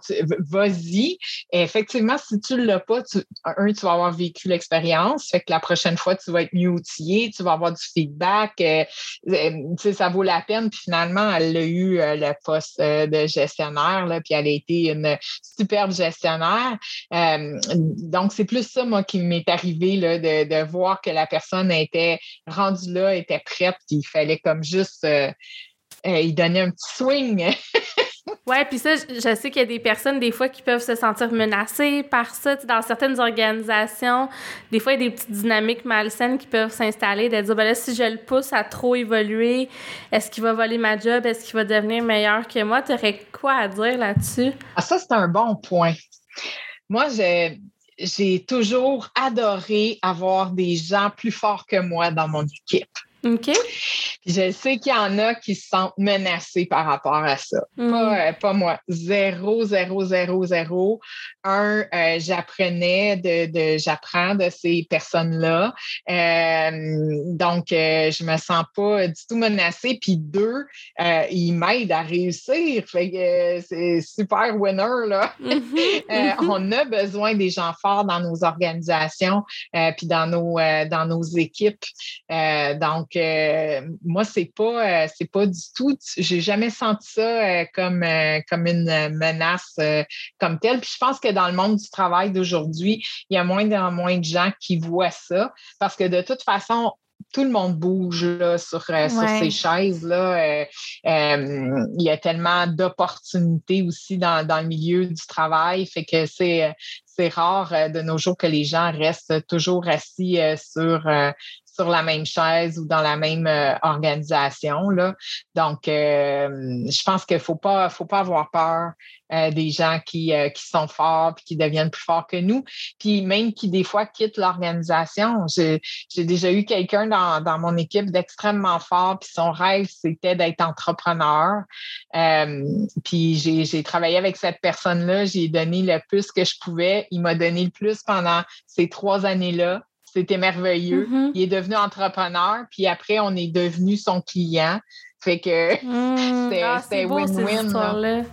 vas-y. Effectivement, si tu l'as pas, tu, un, tu vas avoir vécu l'expérience, fait que la prochaine fois, tu vas être mieux outillé, tu vas avoir du feedback, euh, euh ça vaut la peine. Puis finalement, elle a eu le poste de gestionnaire, là, puis elle a été une superbe gestionnaire. donc, c'est plus ça qui m'est arrivé là, de, voir que la personne était rendue là, était prête, puis il fallait comme juste euh, euh, y donner un petit swing. ouais, puis ça, je sais qu'il y a des personnes, des fois, qui peuvent se sentir menacées par ça. dans certaines organisations, des fois, il y a des petites dynamiques malsaines qui peuvent s'installer, de dire, ben là, si je le pousse à trop évoluer, est-ce qu'il va voler ma job? Est-ce qu'il va devenir meilleur que moi? Tu aurais quoi à dire là-dessus? Ah, ça, c'est un bon point. Moi, j'ai j'ai toujours adoré avoir des gens plus forts que moi dans mon équipe. OK. je sais qu'il y en a qui se sentent menacés par rapport à ça. Pas, mm. euh, pas, moi. Zéro, zéro, zéro, zéro. Un, euh, j'apprenais de, de j'apprends de ces personnes-là. Euh, donc, je me sens pas du tout menacée. Puis deux, ils m'aident à réussir. Fait que c'est super winner, là. Mm-hmm. on a besoin des gens forts dans nos organisations puis dans nos, dans nos équipes. donc, moi, c'est pas, euh, c'est pas du tout, j'ai jamais senti ça euh, comme, euh, comme une menace comme telle. Puis je pense que dans le monde du travail d'aujourd'hui, il y a moins en moins de gens qui voient ça parce que de toute façon, tout le monde bouge sur, ces chaises. Là. il y a tellement d'opportunités aussi dans, dans, le milieu du travail. Fait que c'est, c'est rare de nos jours que les gens restent toujours assis sur, sur la même chaise ou dans la même euh, organisation. Là. Donc, euh, je pense qu'il ne faut pas, faut pas avoir peur euh, des gens qui, qui sont forts et qui deviennent plus forts que nous. Puis même qui, des fois, quittent l'organisation. J'ai déjà eu quelqu'un dans, dans, mon équipe d'extrêmement fort, puis son rêve, c'était d'être entrepreneur. puis j'ai travaillé avec cette personne-là, j'ai donné le plus que je pouvais. Il m'a donné le plus pendant ces trois années-là. C'était merveilleux. Mm-hmm. Il est devenu entrepreneur, puis après, on est devenu son client. Fait que mm. c'était ah, win-win.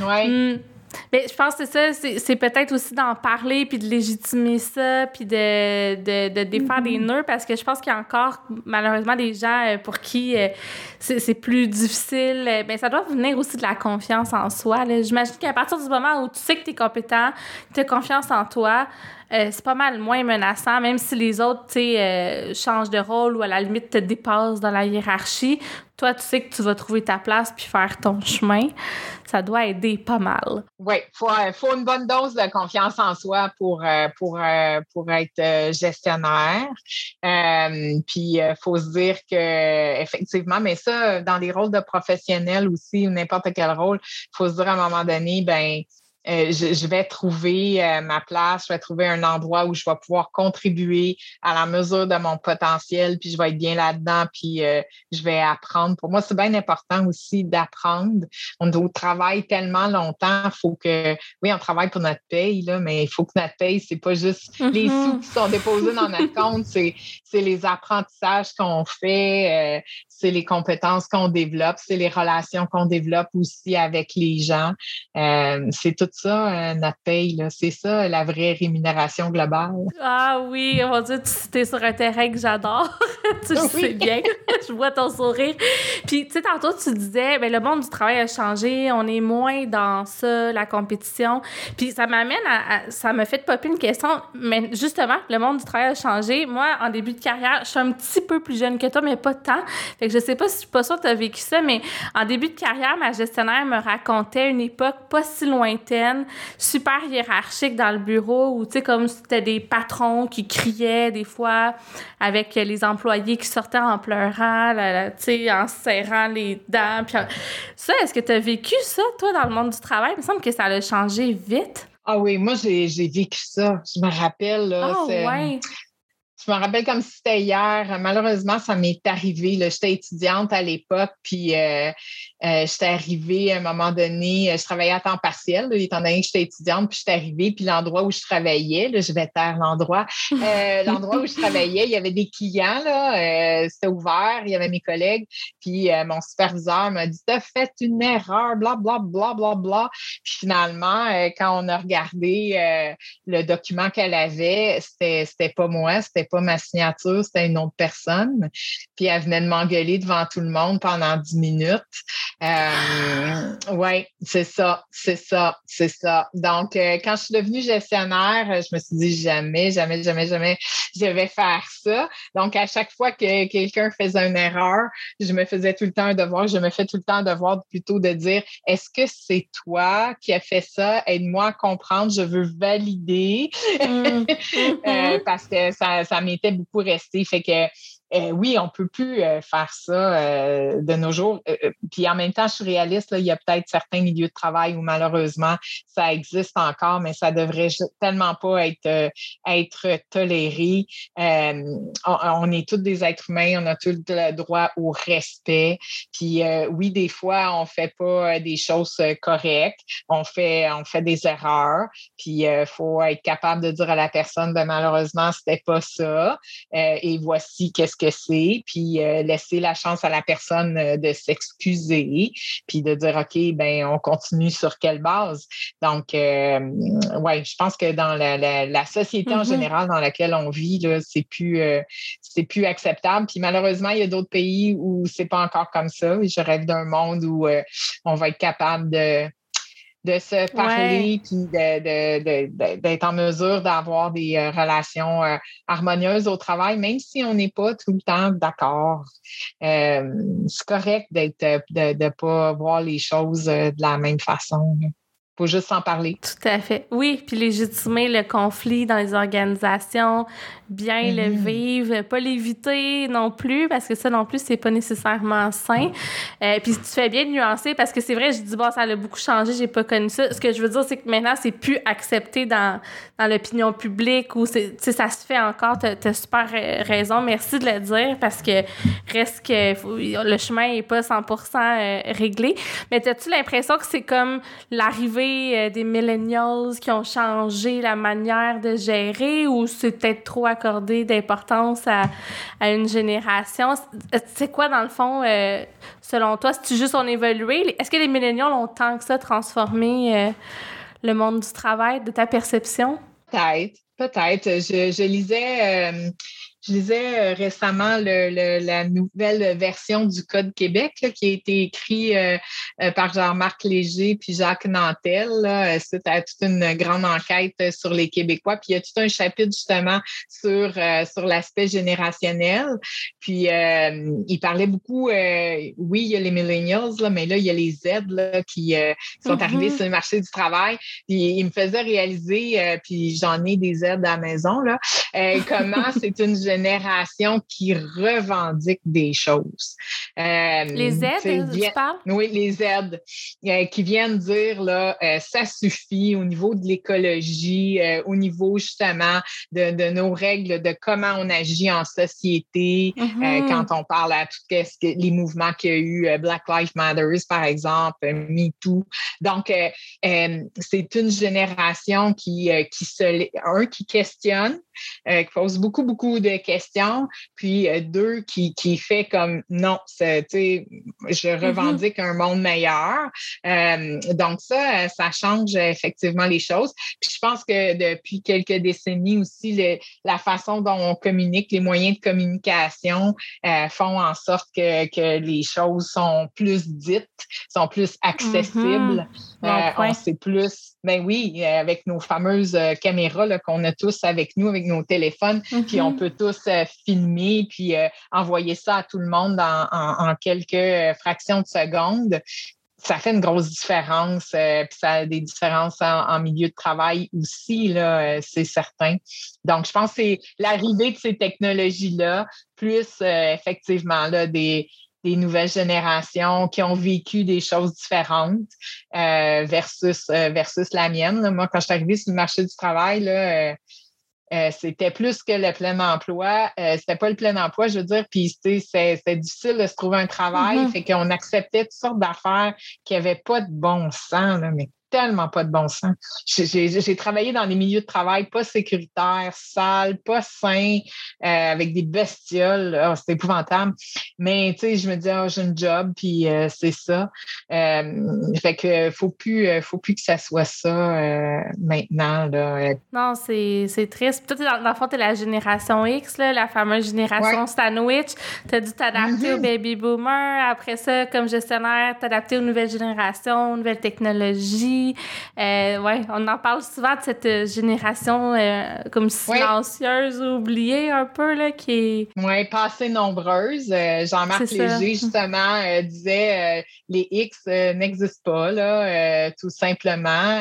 Ouais. Mm. Mais je pense que c'est ça, c'est peut-être aussi d'en parler, puis de légitimer ça, puis de, de, de défaire des mm-hmm. nœuds, parce que je pense qu'il y a encore malheureusement des gens euh, pour qui euh, c'est plus difficile. Mais ben, ça doit venir aussi de la confiance en soi. J'imagine qu'à partir du moment où tu sais que tu es compétent, tu as confiance en toi, euh, c'est pas mal moins menaçant, même si les autres, tu sais, euh, changent de rôle ou à la limite te dépassent dans la hiérarchie. Toi, tu sais que tu vas trouver ta place puis faire ton chemin. Ça doit aider pas mal. Oui, il faut, euh, faut, une bonne dose de confiance en soi pour, pour, pour être gestionnaire. puis il faut se dire que effectivement, mais ça, dans les rôles de professionnels aussi, ou n'importe quel rôle, il faut se dire à un moment donné, ben euh, je, vais trouver euh, ma place, je vais trouver un endroit où je vais pouvoir contribuer à la mesure de mon potentiel, puis je vais être bien là-dedans, puis euh, je vais apprendre. Pour moi, c'est bien important aussi d'apprendre. On travaille tellement longtemps, il faut que, oui, on travaille pour notre paye, là, mais il faut que notre paye, c'est pas juste les mm-hmm. sous qui sont déposés dans notre compte, c'est les apprentissages qu'on fait, c'est les compétences qu'on développe, c'est les relations qu'on développe aussi avec les gens. c'est tout ça, euh, notre paye. C'est ça, la vraie rémunération globale. Ah oui, on va dire, tu es sur un terrain que j'adore. tu sais bien. Je vois ton sourire. Puis, tu sais, tantôt, tu disais, ben, le monde du travail a changé. On est moins dans ça, la compétition. Puis, ça m'amène à, Ça me fait popper une question. Mais justement, le monde du travail a changé. Moi, en début de carrière, je suis un petit peu plus jeune que toi, mais pas tant. Fait que je sais pas si je suis pas sûre que tu as vécu ça, mais en début de carrière, ma gestionnaire me racontait une époque pas si lointaine super hiérarchique dans le bureau où, tu sais, comme c'était des patrons qui criaient des fois avec les employés qui sortaient en pleurant, tu sais, en serrant les dents. Puis, ça, est-ce que tu as vécu ça, toi, dans le monde du travail? Il me semble que ça a changé vite. Ah oui, moi, j'ai vécu ça. Je me rappelle. Là, oh, ouais. Je me rappelle comme si c'était hier. Malheureusement, ça m'est arrivé. J'étais étudiante à l'époque, puis euh, euh, j'étais arrivée à un moment donné, euh, je travaillais à temps partiel, étant donné que j'étais étudiante, puis j'étais arrivée, puis l'endroit où je travaillais, là, je vais taire l'endroit, l'endroit où je travaillais, il y avait des clients, là, c'était ouvert, il y avait mes collègues, puis mon superviseur m'a dit T'as fait une erreur, bla, bla, bla, bla, bla. Puis finalement, quand on a regardé le document qu'elle avait, c'était, c'était pas moi, c'était pas ma signature, c'était une autre personne. Puis elle venait de m'engueuler devant tout le monde pendant dix minutes. Euh, oui, c'est ça, c'est ça, c'est ça. Donc, euh, quand je suis devenue gestionnaire, je me suis dit jamais, jamais, jamais, jamais, je vais faire ça. Donc, à chaque fois que quelqu'un faisait une erreur, je me faisais tout le temps un devoir, je me fais tout le temps un devoir plutôt de dire est-ce que c'est toi qui as fait ça? Aide-moi à comprendre, je veux valider. Mmh. Euh, parce que ça, ça m'était beaucoup resté. Fait que euh, oui, on peut plus euh, faire ça euh, de nos jours. puis en même temps, je suis réaliste, il y a peut-être certains milieux de travail où malheureusement ça existe encore, mais ça devrait tellement pas être, être toléré. On, est tous des êtres humains, on a tous le droit au respect. Puis oui, des fois, on fait pas des choses correctes, on fait, on fait des erreurs. Puis il faut être capable de dire à la personne, ben, malheureusement, c'était pas ça. et voici qu'est-ce que c'est, puis euh, laisser la chance à la personne euh, de s'excuser, puis de dire OK, ben on continue sur quelle base? Donc, euh, ouais, je pense que dans la, société en mm-hmm. général dans laquelle on vit, là, c'est plus c'est plus acceptable. Puis malheureusement, il y a d'autres pays où c'est pas encore comme ça. Je rêve d'un monde où on va être capable de de se parler puis d'être en mesure d'avoir des euh, relations euh, harmonieuses au travail, même si on n'est pas tout le temps d'accord. Euh, c'est correct d'être de ne pas voir les choses de la même façon faut juste en parler. Tout à fait. Oui, puis légitimer le conflit dans les organisations, bien le mm-hmm. vivre, pas l'éviter non plus, parce que ça non plus, c'est pas nécessairement sain. Euh, puis tu fais bien de nuancer, parce que c'est vrai, je dis, bon, ça a beaucoup changé, j'ai pas connu ça. Ce que je veux dire, c'est que maintenant, c'est plus accepté dans, dans l'opinion publique ou ça se fait encore. Tu as, super raison. Merci de le dire, parce que reste que le chemin est pas 100% euh, réglé. Mais as-tu l'impression que c'est comme l'arrivée euh, des millennials qui ont changé la manière de gérer ou c'est peut-être trop accordé d'importance à, une génération? C'est quoi, dans le fond, euh, selon toi? Si tu juste on évolué, est-ce que les millennials ont tant que ça transformé euh, le monde du travail, de ta perception? Peut-être, peut-être. Je lisais je lisais euh, récemment la nouvelle version du Code Québec qui a été écrit euh, euh, par Jean-Marc Léger puis Jacques Nantel C'est toute une grande enquête sur les Québécois. Puis il y a tout un chapitre justement sur, sur l'aspect générationnel. Puis il parlait beaucoup, oui, il y a les millennials, mais là, il y a les Z qui sont mm-hmm. arrivés sur le marché du travail. Puis il me faisait réaliser, puis j'en ai des Z à la maison, là, comment c'est une génération qui revendique des choses. Euh, les aides, tu parles? Oui, les aides euh, qui viennent dire là, euh, ça suffit au niveau de l'écologie, au niveau justement de, nos règles, de comment on agit en société, mm-hmm. quand on parle à tout ce que les mouvements qu'il y a eu, Black Lives Matter, par exemple, MeToo. Donc, c'est une génération qui, qui se, un, qui questionne, qui pose beaucoup, beaucoup de questions, puis euh, deux, qui, qui fait comme non, je mm-hmm. revendique un monde meilleur. Euh, donc, ça, ça change effectivement les choses. Puis je pense que depuis quelques décennies aussi, la façon dont on communique, les moyens de communication euh, font en sorte que, que, les choses sont plus dites, sont plus accessibles. Mm-hmm. on sait plus ben oui, euh, avec nos fameuses euh, caméras qu'on a tous avec nous, avec nos téléphones, puis on peut tous euh, filmer, puis envoyer ça à tout le monde en, quelques fractions de secondes. Ça fait une grosse différence, puis ça a des différences en, milieu de travail aussi, là, c'est certain. Donc, je pense que c'est l'arrivée de ces technologies-là, plus effectivement là, des, des nouvelles générations qui ont vécu des choses différentes euh, versus, euh, versus la mienne. Moi, quand je suis arrivée sur le marché du travail, là, euh, c'était plus que le plein emploi. c'était pas le plein emploi, je veux dire. Puis, c'était difficile de se trouver un travail. Mm-hmm. Fait qu'on acceptait toutes sortes d'affaires qui n'avaient pas de bon sens. Là, mais tellement pas de bon sens. J'ai travaillé dans des milieux de travail pas sécuritaires, sales, pas sains, euh, avec des bestioles. Oh, c'est épouvantable. Mais tu sais, je me dis, oh, j'ai un job, puis euh, c'est ça. Euh, fait que faut plus, faut plus que ça soit ça maintenant. Là. Non, c'est triste. Toi, dans, le fond, t'es la génération X, là, la fameuse génération sandwich. Tu as dû t'adapter au mm-hmm. baby boomer. Après ça, comme gestionnaire, t'adapter aux nouvelles générations, aux nouvelles technologies aussi. Euh, ouais, on en parle souvent de cette euh, génération euh, comme silencieuse, oubliée un peu, là, qui est... Oui, pas assez nombreuse. Jean-Marc Léger, justement, disait les X n'existent pas, là, tout simplement.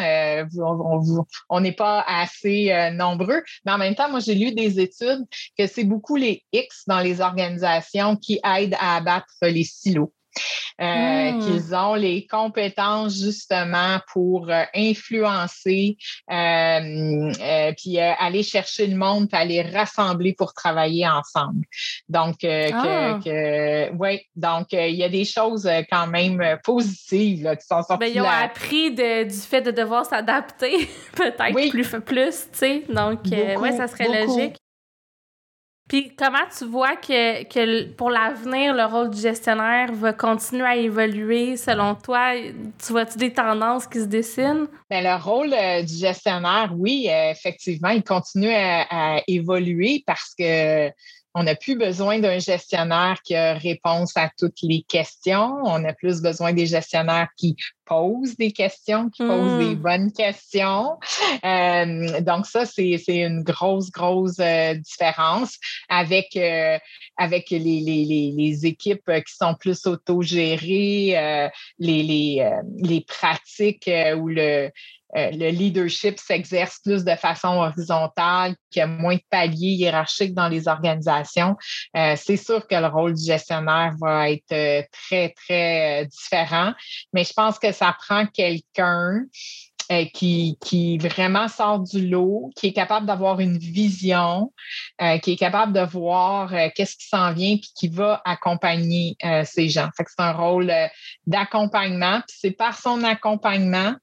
on n'est pas assez nombreux. Mais en même temps, moi, j'ai lu des études que c'est beaucoup les X dans les organisations qui aident à abattre les silos. Euh, hmm. qu'ils ont les compétences justement pour euh, influencer, euh, puis aller chercher le monde, puis aller rassembler pour travailler ensemble. Donc, ah. oui, donc il y a des choses quand même positives là, qui sont sorties. Ben, ils ont appris du fait de devoir s'adapter, peut-être plus, plus, tu sais. Donc, oui, ça serait logique. Puis comment tu vois que, que pour l'avenir, le rôle du gestionnaire va continuer à évoluer selon toi? Tu vois-tu des tendances qui se dessinent? Bien, le rôle euh, du gestionnaire, oui, euh, effectivement, il continue à évoluer parce que on n'a plus besoin d'un gestionnaire qui a réponse à toutes les questions. On a plus besoin des gestionnaires qui posent des questions, qui posent des hmm. bonnes questions. Euh, donc ça, c'est une grosse, grosse euh, différence avec, euh, avec les, les, les, équipes qui sont plus autogérées, les, les, les pratiques où le euh, le leadership s'exerce plus de façon horizontale, qu'il y a moins de paliers hiérarchiques dans les organisations, euh, c'est sûr que le rôle du gestionnaire va être euh, très, très différent. Mais je pense que ça prend quelqu'un qui, qui vraiment sort du lot, qui est capable d'avoir une vision, qui est capable de voir qu'est-ce qui s'en vient, puis qui va accompagner ces gens. C'est un rôle d'accompagnement. Puis c'est par son accompagnement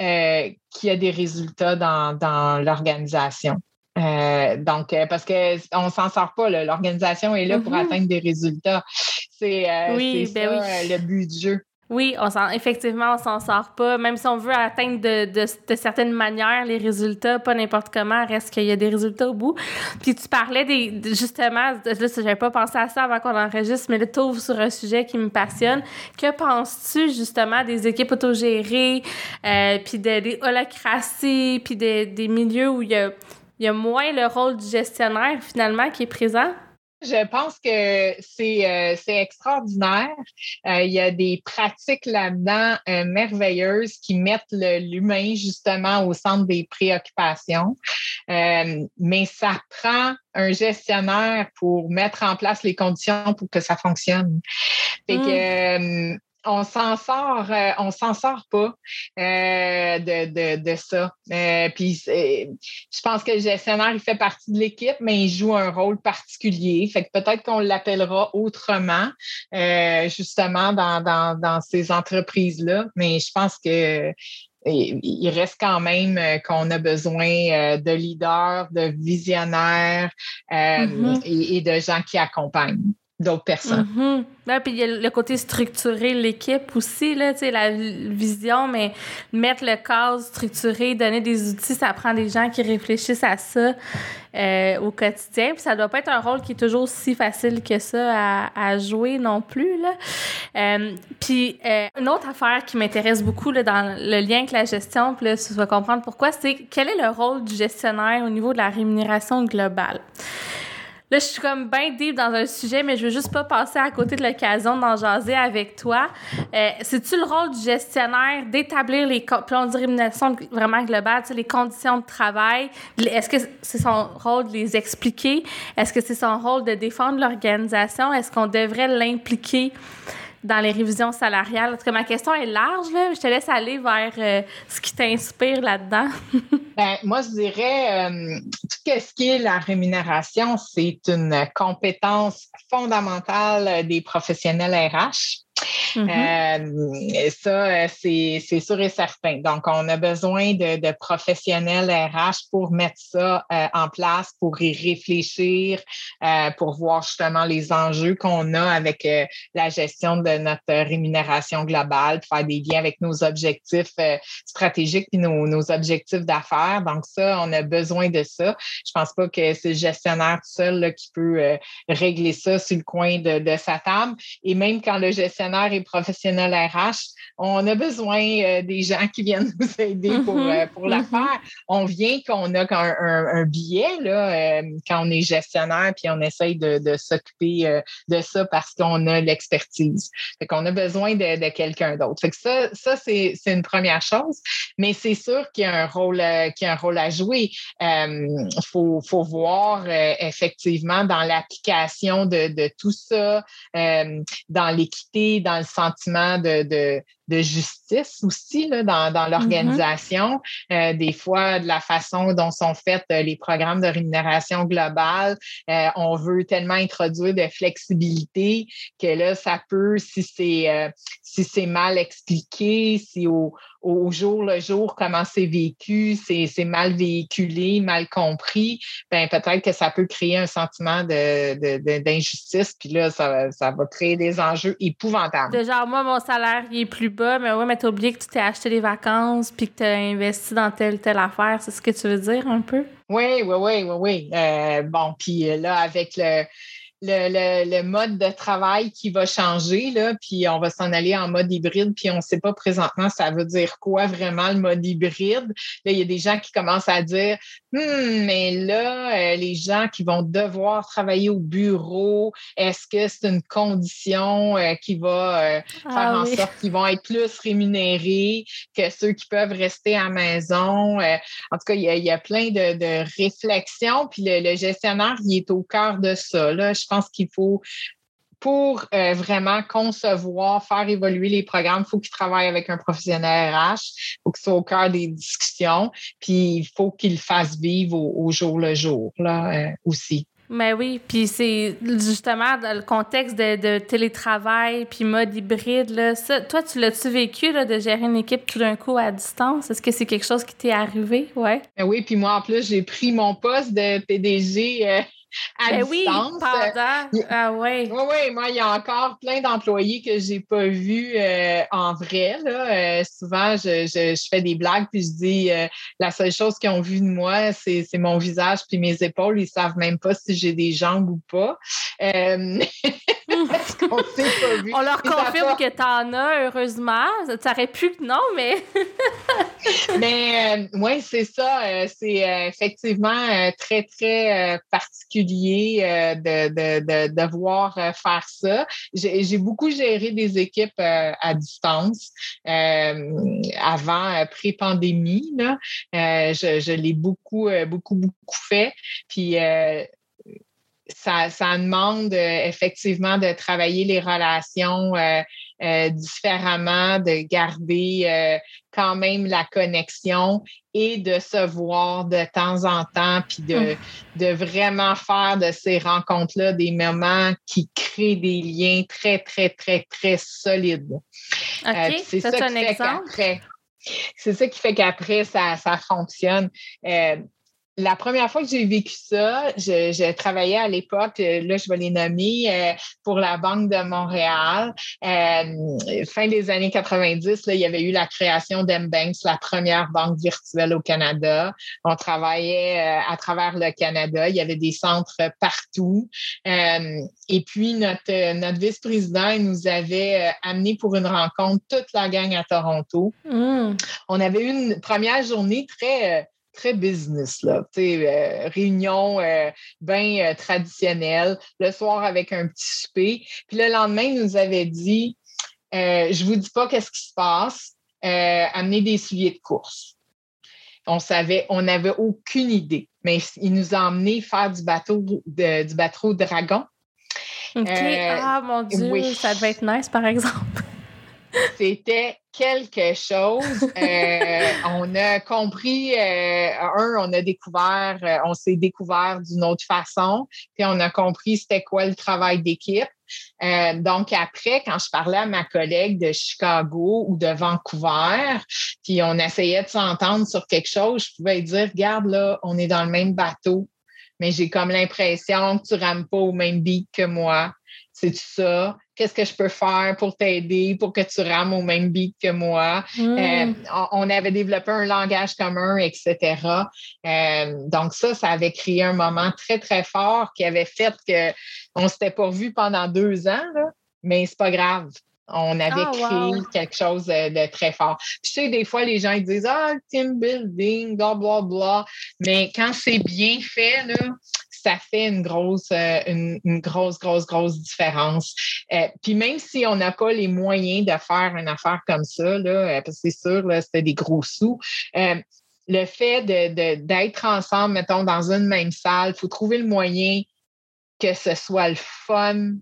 euh, qui a des résultats dans, dans l'organisation. Euh, donc, euh, parce qu'on ne s'en sort pas, l'organisation est là pour mm-hmm. atteindre des résultats. C'est oui, ben oui. le but du jeu. Oui, on effectivement, on s'en sort pas. Même si on veut atteindre de, de, certaines manières les résultats, pas n'importe comment, reste qu'il y a des résultats au bout. Puis tu parlais des, justement, là, j'avais pas pensé à ça avant qu'on enregistre, mais là, tu ouvres sur un sujet qui me passionne. Que penses-tu justement des équipes autogérées, euh, puis des holacraties, puis des, des milieux où il y a, il y a moins le rôle du gestionnaire finalement qui est présent? Je pense que c'est euh, extraordinaire. Euh, il y a des pratiques là-dedans euh, merveilleuses qui mettent l'humain justement au centre des préoccupations. mais ça prend un gestionnaire pour mettre en place les conditions pour que ça fonctionne. Fait que, mmh on s'en sort, euh, on s'en sort pas euh, de, de, ça. Euh, puis je pense que le gestionnaire, il fait partie de l'équipe, mais il joue un rôle particulier. Fait que peut-être qu'on l'appellera autrement, justement, dans, dans, dans ces entreprises-là. Mais je pense que il reste quand même qu'on a besoin de leaders, de visionnaires mm-hmm. et, et, de gens qui accompagnent d'autres personnes. Mm-hmm. puis il y a le côté structuré, l'équipe aussi, là, la vision, mais mettre le cadre structuré, donner des outils, ça prend des gens qui réfléchissent à ça euh, au quotidien. Puis ça doit pas être un rôle qui est toujours si facile que ça à, jouer non plus. Là. Euh, puis euh, une autre affaire qui m'intéresse beaucoup là, dans le lien avec la gestion, puis là, tu vas comprendre pourquoi, c'est quel est le rôle du gestionnaire au niveau de la rémunération globale. Là, je suis comme bien deep dans un sujet, mais je veux juste pas passer à côté de l'occasion d'en jaser avec toi. Euh, C'est-tu le rôle du gestionnaire d'établir les plans de rémunération vraiment globales, les conditions de travail? Est-ce que c'est son rôle de les expliquer? Est-ce que c'est son rôle de défendre l'organisation? Est-ce qu'on devrait l'impliquer? Dans les révisions salariales. En tout cas, ma question est large, là. Je te laisse aller vers euh, ce qui t'inspire là-dedans. ben, moi, je dirais, euh, tout ce qui est la rémunération, c'est une compétence fondamentale des professionnels RH. Mm-hmm. Euh, ça, euh, c'est sûr et certain. Donc, on a besoin de, professionnels RH pour mettre ça euh, en place, pour y réfléchir, pour voir justement les enjeux qu'on a avec la gestion de notre rémunération globale, faire des liens avec nos objectifs stratégiques et nos, objectifs d'affaires. Donc, ça, on a besoin de ça. Je pense pas que c'est le gestionnaire tout seul qui peut régler ça sur le coin de sa table. Et même quand le gestionnaire gestionnaires et professionnels RH, on a besoin euh, des gens qui viennent nous aider pour, mm-hmm. euh, pour la mm-hmm. faire. On vient qu'on a un, un, billet là, quand on est gestionnaire, puis on essaye de, de s'occuper de ça parce qu'on a l'expertise. Fait qu'on a besoin de, de quelqu'un d'autre. Fait que ça, ça c'est une première chose. Mais c'est sûr qu'il y a un rôle, qu'il y a un rôle à jouer. Il faut, faut voir effectivement dans l'application de, de tout ça, dans l'équité, dans le sentiment de, de, de justice aussi là, dans, dans mm-hmm. l'organisation. Euh, des fois, de la façon dont sont faits euh, les programmes de rémunération globale, euh, on veut tellement introduire de flexibilité que là, ça peut, si c'est si c'est mal expliqué, si au, au jour le jour, comment c'est vécu, c'est mal véhiculé, mal compris, ben peut-être que ça peut créer un sentiment d'injustice, de, puis là, ça, ça, va créer des enjeux épouvantables. De genre, moi, mon salaire, il est plus bas, mais ouais, mais t'as oublié que tu t'es acheté des vacances, puis que tu as investi dans telle, telle affaire, c'est ce que tu veux dire un peu? Oui, oui, oui, oui, oui. Euh, bon, puis là, avec le le, le, mode de travail qui va changer, là, puis on va s'en aller en mode hybride, puis on ne sait pas présentement ça veut dire quoi vraiment le mode hybride. Là, il y a des gens qui commencent à dire Hum, mais là, euh, les gens qui vont devoir travailler au bureau, est-ce que c'est une condition euh, qui va euh, faire ah en sorte qu'ils vont être plus rémunérés que ceux qui peuvent rester à la maison? en tout cas, il y a, plein de, réflexions, puis le, gestionnaire, il est au cœur de ça. Là. Je pense qu'il faut pour vraiment concevoir, faire évoluer les programmes, il faut qu'il travaille avec un professionnel RH, il faut qu'il soit au cœur des discussions, puis il faut qu'il fasse vivre au, jour le jour là, aussi. Mais oui, puis c'est justement dans le contexte de, télétravail puis mode hybride. Là, toi, tu l'as-tu vécu là, de gérer une équipe tout d'un coup à distance? Est-ce que c'est quelque chose qui t'est arrivé? Ouais. Ben oui, puis moi, en plus, j'ai pris mon poste de PDG à ben Oui, Ah ouais. Oui, oui, moi, il y a encore plein d'employés que je n'ai pas vus euh, en vrai. Là. Euh, souvent, je, je, fais des blagues puis je dis euh, la seule chose qu'ils ont vu de moi, c'est mon visage puis mes épaules. Ils ne savent même pas si j'ai des jambes ou pas. On leur confirme que tu en as, heureusement. Ça aurait pu que non, mais. mais oui, c'est ça. c'est effectivement très, très particulier euh, de, de, de, devoir euh, faire ça. J'ai beaucoup géré des équipes euh, à distance avant, pré-pandémie. je, je l'ai beaucoup, beaucoup, beaucoup fait. Puis ça, ça, demande effectivement de travailler les relations différemment, de garder euh, quand même la connexion et de se voir de temps en temps, puis de, hum. de vraiment faire de ces rencontres-là des moments qui créent des liens très, très, très, très solides. Euh, c'est ça, un exemple? C'est ça qui fait qu'après, ça, ça fonctionne la première fois que j'ai vécu ça, je, travaillais à l'époque, euh, là, je vais les nommer, euh, pour la Banque de Montréal. Euh, fin des années 90, là, il y avait eu la création d'Mbanks, la première banque virtuelle au Canada. On travaillait à travers le Canada. Il y avait des centres partout. et puis, notre, notre vice-président nous avait amené pour une rencontre toute la gang à Toronto. Mmh. On avait eu une première journée très très business, là. Euh, réunion euh, bien euh, traditionnelle, le soir avec un petit souper. Puis le lendemain, il nous avait dit Je vous dis pas qu'est-ce qui se passe, amenez des souliers de course. On savait, on n'avait aucune idée, mais il nous a emmenés faire du bateau, du bateau dragon. OK. ah, mon Dieu, ça devait être nice, par exemple. C'était quelque chose. Euh, on a compris, euh, un, on a découvert, euh, on s'est découvert d'une autre façon, puis on a compris c'était quoi le travail d'équipe. donc après, quand je parlais à ma collègue de Chicago ou de Vancouver, puis on essayait de s'entendre sur quelque chose, je pouvais dire, regarde là, on est dans le même bateau, mais j'ai comme l'impression que tu rames pas au même beat que moi. C'est ça? Qu'est-ce que je peux faire pour t'aider, pour que tu rames au même beat que moi? Hmm. Euh, on, avait développé un langage commun, etc. Euh, donc ça, ça avait créé un moment très, très fort qui avait fait qu'on ne s'était pas vu pendant deux ans, là, mais c'est pas grave. On avait Ah, créé wow. quelque chose de, de très fort. Puis, je sais, des fois, les gens ils disent Ah, team building, bla, bla, bla. Mais quand c'est bien fait, là, ça fait une grosse, euh, une, une grosse, grosse, grosse différence. Euh, puis même si on n'a pas les moyens de faire une affaire comme ça, là, euh, parce que c'est sûr, c'était des gros sous. euh, le fait de, de- d'être ensemble, mettons, dans une même salle, il faut trouver le moyen que ce soit le fun,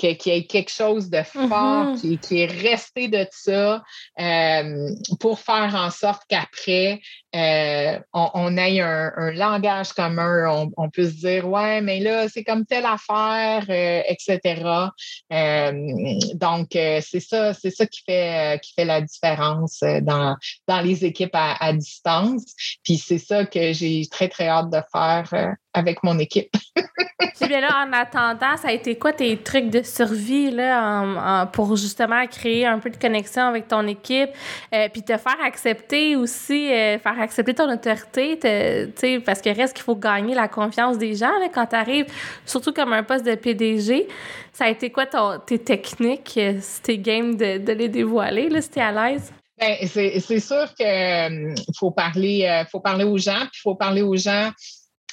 que- qu'il y ait quelque chose de fort Mhm. qui, qui est resté de ça euh, pour faire en sorte qu'après, euh, on, ait un, langage commun, on, peut se dire, ouais, mais là, c'est comme telle affaire, euh, etc. Euh, donc, c'est ça, c'est ça qui fait, qui fait la différence dans, dans les équipes à, distance. Puis c'est ça que j'ai très, très hâte de faire avec mon équipe. Puis là, en attendant, ça a été quoi tes trucs de survie là, pour justement créer un peu de connexion avec ton équipe, puis te faire accepter aussi, euh, accepter ton autorité, parce que reste qu'il faut gagner la confiance des gens quand tu arrives, surtout comme un poste de PDG. Ça a été quoi ton, tes techniques, euh, t'es game de, les dévoiler, là, si à l'aise? Ben, c'est sûr qu'il faut parler, euh, faut parler aux gens, puis il faut parler aux gens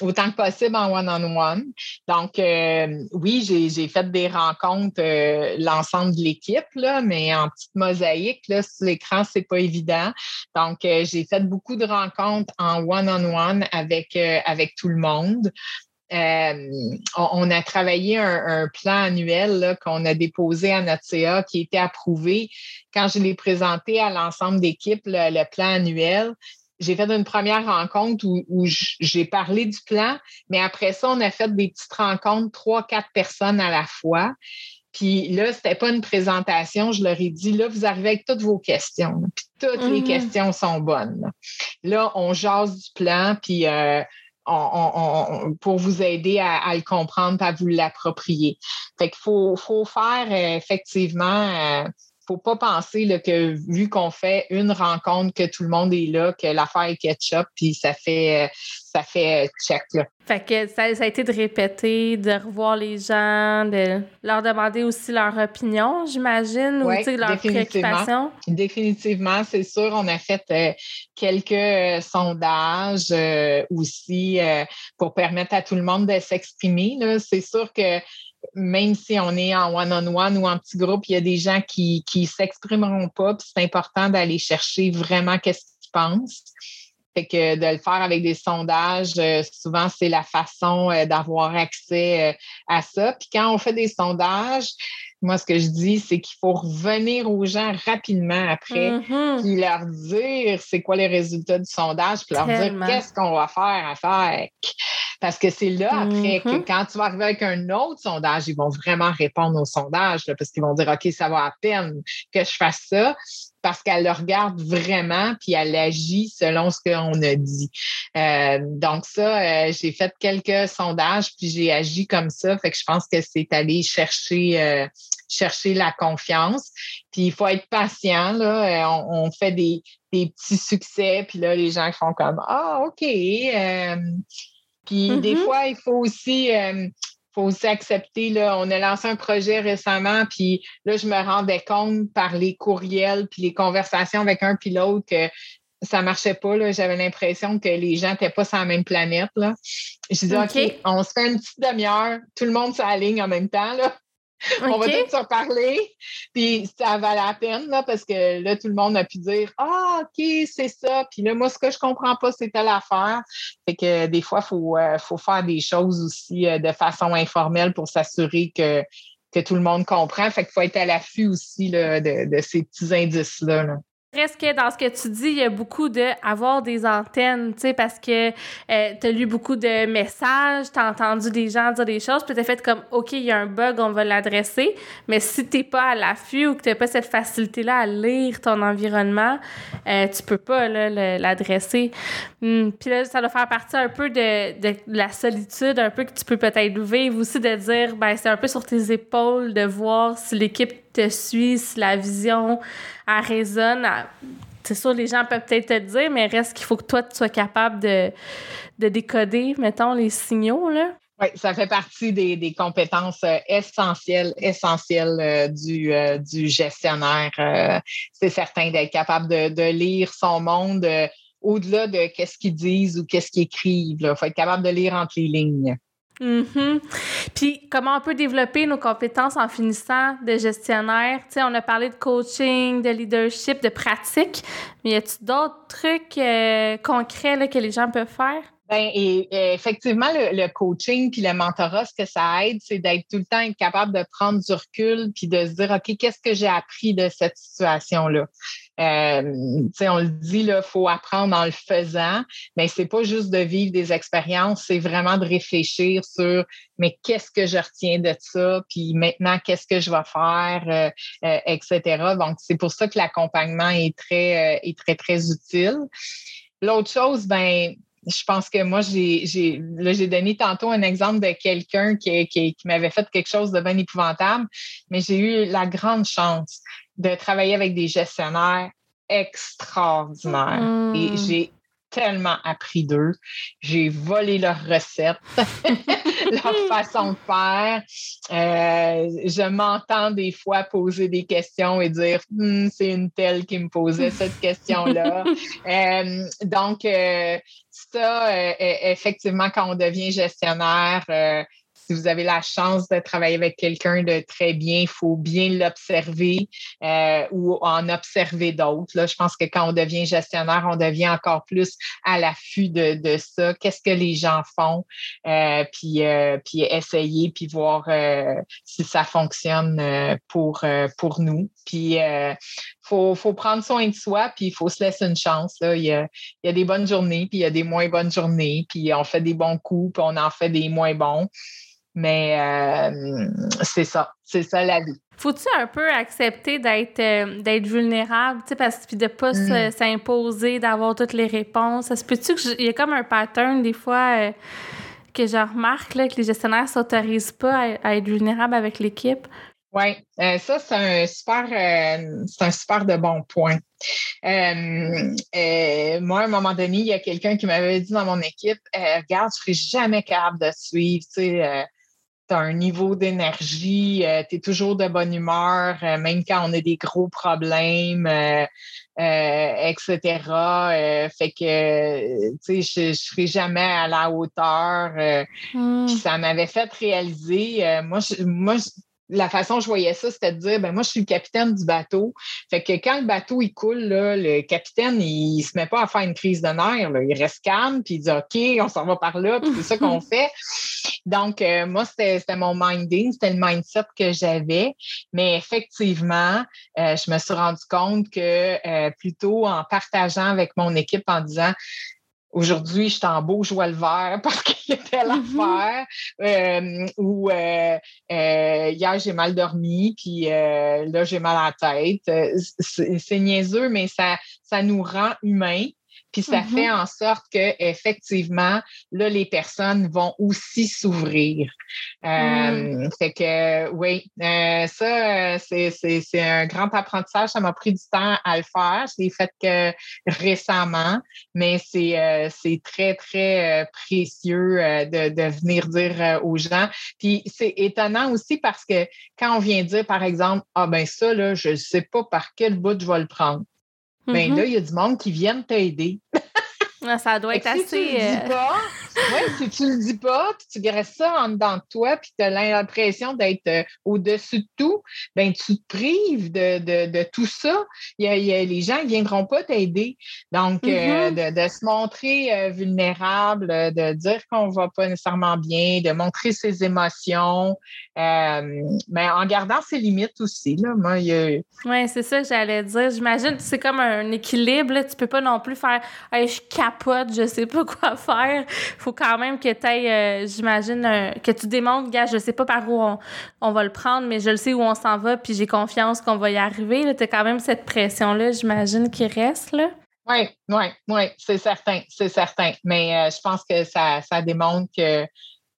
autant que possible en one-on-one. Donc, euh, oui, j'ai fait des rencontres, euh, l'ensemble de l'équipe, mais en petite mosaïque, là, sur l'écran, c'est pas évident. Donc, euh, j'ai fait beaucoup de rencontres en one-on-one avec, avec tout le monde. On, a travaillé un, plan annuel qu'on a déposé à notre CA qui était approuvé. Quand je l'ai présenté à l'ensemble d'équipe, le plan annuel, j'ai fait une première rencontre où, où j'ai parlé du plan, mais après ça, on a fait des petites rencontres, trois, quatre personnes à la fois. Puis là, c'était pas une présentation. Je leur ai dit, là, vous arrivez avec toutes vos questions. Puis toutes les Mhm. questions sont bonnes. Là, on jase du plan, puis euh, on- on- on- pour vous aider à, à le comprendre, à vous l'approprier. Fait qu'il faut, faut faire euh, effectivement, euh, faut pas penser là, que vu qu'on fait une rencontre, que tout le monde est là, que l'affaire est ketchup, puis ça fait, euh, ça fait euh, check. Là. Fait que ça, ça a été de répéter, de revoir les gens, de leur demander aussi leur opinion, j'imagine, ou Ouais, sais, leur définitivement. préoccupation. Définitivement, c'est sûr. On a fait euh, quelques euh, sondages euh, aussi pour permettre à tout le monde de s'exprimer. C'est sûr que même si on est en one-on-one ou en petit groupe, il y a des gens qui qui s'exprimeront pas. puis C'est important d'aller chercher vraiment qu'est-ce qu'ils pensent. Fait que de le faire avec des sondages, euh, souvent, c'est la façon euh, d'avoir accès euh, à ça. Puis quand on fait des sondages, moi, ce que je dis, c'est qu'il faut revenir aux gens rapidement après, Mhm. puis leur dire c'est quoi les résultats du sondage, puis leur Tellement. dire qu'est-ce qu'on va faire avec. Parce que c'est là, après, que Mhm. quand tu vas arriver avec un autre sondage, ils vont vraiment répondre au sondage, là, parce qu'ils vont dire OK, ça va à peine que je fasse ça parce qu'elle le regarde vraiment, puis elle agit selon ce qu'on a dit. Euh, donc ça, euh, j'ai fait quelques sondages, puis j'ai agi comme ça. Fait que je pense que c'est aller chercher, euh, chercher la confiance. Puis il faut être patient. Là. Euh, On, on fait des, des petits succès, puis là, les gens font comme Ah, OK. Puis des Mhm. fois, il faut aussi. euh, faut aussi accepter, là, on a lancé un projet récemment, puis là, je me rendais compte par les courriels, puis les conversations avec un puis l'autre que ça marchait pas. là. J'avais l'impression que les gens n'étaient pas sur la même planète. Là. Je disais, OK, OK. on se fait une petite demi-heure, tout le monde s'aligne en même temps. Là. On va peut-être se reparler, puis ça valait la peine, là, parce que là, tout le monde a pu dire Ah, OK, c'est ça. Puis là, moi, ce que je comprends pas, c'est telle affaire. Fait que des fois, il faut, euh, faut faire des choses aussi euh, de façon informelle pour s'assurer que, que tout le monde comprend. Fait qu'il faut être à l'affût aussi là, de, de ces petits indices-là. là. Presque dans ce que tu dis, il y a beaucoup de avoir des antennes, tu sais, parce que euh, tu as lu beaucoup de messages, tu as entendu des gens dire des choses, puis tu fait comme, OK, il y a un bug, on va l'adresser. Mais si tu pas à l'affût ou que tu n'as pas cette facilité-là à lire ton environnement, euh, tu peux pas l'adresser. Hum, Puis là, ça doit faire partie un peu de, de la solitude, un peu que tu peux peut-être vivre aussi, de dire, ben c'est un peu sur tes épaules de voir si l'équipe te suit, si la vision elle résonne. C'est sûr, les gens peuvent peut-être te dire, mais reste qu'il faut que toi, tu sois capable de, de décoder, mettons, les signaux, là. Oui, ça fait partie des, compétences euh, essentielles, essentielles euh, du, euh, du gestionnaire. c'est certain d'être capable de, lire son monde au-delà de qu'est-ce qu'ils disent ou qu'est-ce qu'ils écrivent. Il faut être capable de lire entre les lignes. Mm-hmm. Puis, comment on peut développer nos compétences en finissant de gestionnaire? Tu sais, on a parlé de coaching, de leadership, de pratique, mais y a-t-il d'autres trucs concrets que les gens peuvent faire? Ben, et, effectivement, le, coaching puis le mentorat, ce que ça aide, c'est d'être tout le temps capable de prendre du recul puis de se dire, OK, qu'est-ce que j'ai appris de cette situation-là? Euh, on le dit, il faut apprendre en le faisant, mais c'est pas juste de vivre des expériences, c'est vraiment de réfléchir sur mais qu'est-ce que je retiens de ça, puis maintenant, qu'est-ce que je vais faire, euh, euh, etc. Donc, c'est pour ça que l'accompagnement est très, est très, très utile. L'autre chose, ben, je pense que moi, j'ai, j'ai, j'ai donné tantôt un exemple de quelqu'un qui, qui, m'avait fait quelque chose de bien épouvantable, mais j'ai eu la grande chance de travailler avec des gestionnaires extraordinaires. Et mmh. j'ai tellement appris d'eux. J'ai volé leurs recettes, leur façon de faire. Euh, je m'entends des fois poser des questions et dire hmm, c'est une telle qui me posait cette question-là. Euh, donc, euh, ça, effectivement, quand on devient gestionnaire, si vous avez la chance de travailler avec quelqu'un de très bien, il faut bien l'observer euh, ou en observer d'autres. Je pense que quand on devient gestionnaire, on devient encore plus à l'affût de, ça. Qu'est-ce que les gens font? Euh, puis, euh, puis essayer, puis voir si ça fonctionne pour, pour nous. Puis il faut, faut, prendre soin de soi, puis il faut se laisser une chance. Là. Il, y a, il y a des bonnes journées, puis il y a des moins bonnes journées, puis on fait des bons coups, puis on en fait des moins bons. Mais euh, c'est ça, c'est ça la vie. Faut-tu un peu accepter d'être euh, d'être vulnérable, tu sais, parce que de pas mm. s'imposer, d'avoir toutes les réponses? Ça se peut-tu qu'il y a comme un pattern des fois euh, que je remarque là, que les gestionnaires s'autorisent pas à, être vulnérables avec l'équipe? Oui, ça, c'est un super c'est un super de bon point. moi, à un moment donné, il y a quelqu'un qui m'avait dit dans mon équipe Regarde, je ne serai jamais capable de suivre, tu sais tu as un niveau d'énergie, euh, tu es toujours de bonne humeur, euh, même quand on a des gros problèmes, euh, etc. fait que, tu sais, je ne serai jamais à la hauteur. Puis ça m'avait fait réaliser, moi, je, moi, la façon dont je voyais ça, c'était de dire, ben moi, je suis le capitaine du bateau. Fait que quand le bateau, il coule, là, le capitaine, il, se met pas à faire une crise de nerfs. Il reste calme, puis il dit, OK, on s'en va par là, puis c'est ça qu'on fait. Donc, euh, moi, c'était mon minding, c'était le mindset que j'avais. Mais effectivement, euh, je me suis rendu compte que euh, plutôt en partageant avec mon équipe en disant, Aujourd'hui, je suis en beau joie le vert parce qu'il y a telle affaire. Euh, ou euh, euh, hier, j'ai mal dormi, puis là, j'ai mal à la tête. C'est niaiseux, mais ça, ça nous rend humains. Puis ça mm-hmm. fait en sorte que effectivement, là, les personnes vont aussi s'ouvrir. Euh, mm. Fait que oui, euh, ça, c'est un grand apprentissage. Ça m'a pris du temps à le faire. Je l'ai fait que récemment, mais c'est euh, très, très précieux de, de venir dire aux gens. Puis c'est étonnant aussi parce que quand on vient dire, par exemple, ah ben ça, là, je ne sais pas par quel bout je vais le prendre. Bien là, mm-hmm. il y a du monde qui vient t'aider. Ah, ça doit être assez. Euh, oui, si tu le dis pas, puis tu graisses ça en dedans de toi, puis tu as l'impression d'être euh, au-dessus de tout, ben tu te prives de, tout ça. Y a, les gens ne viendront pas t'aider. Donc, euh, mm-hmm. de, se montrer vulnérable, de dire qu'on ne va pas nécessairement bien, de montrer ses émotions, mais en gardant ses limites aussi. Là, moi, Oui, c'est ça que j'allais dire. J'imagine que c'est comme un équilibre. Là. Tu peux pas non plus faire je capote, je sais pas quoi faire faut quand même que tu euh, j'imagine, que tu démontres, gars, je sais pas par où on, va le prendre, mais je le sais où on s'en va, puis j'ai confiance qu'on va y arriver. Tu as quand même cette pression-là, j'imagine, qui reste. là. Oui, oui, oui, c'est certain, c'est certain. Mais euh, je pense que ça, ça démontre que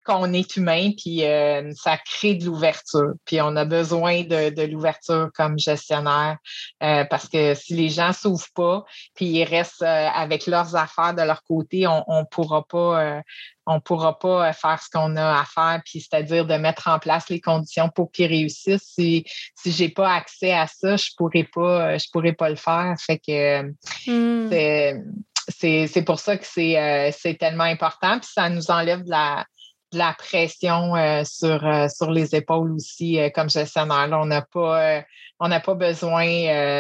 qu'on est humain, puis euh, ça crée de l'ouverture. Puis on a besoin de, de l'ouverture comme gestionnaire euh, parce que si les gens s'ouvrent pas, puis ils restent euh, avec leurs affaires de leur côté, on ne pourra pas on pourra pas faire ce qu'on a à faire, puis c'est-à-dire de mettre en place les conditions pour qu'ils réussissent. Si, si j'ai pas accès à ça, je pourrais pas, je pourrais pas le faire. Fait que hmm. c'est pour ça que c'est tellement important, puis ça nous enlève de la, de la pression euh, sur, euh, sur les épaules aussi euh, comme gestionnaire. on n'a pas, on n'a pas besoin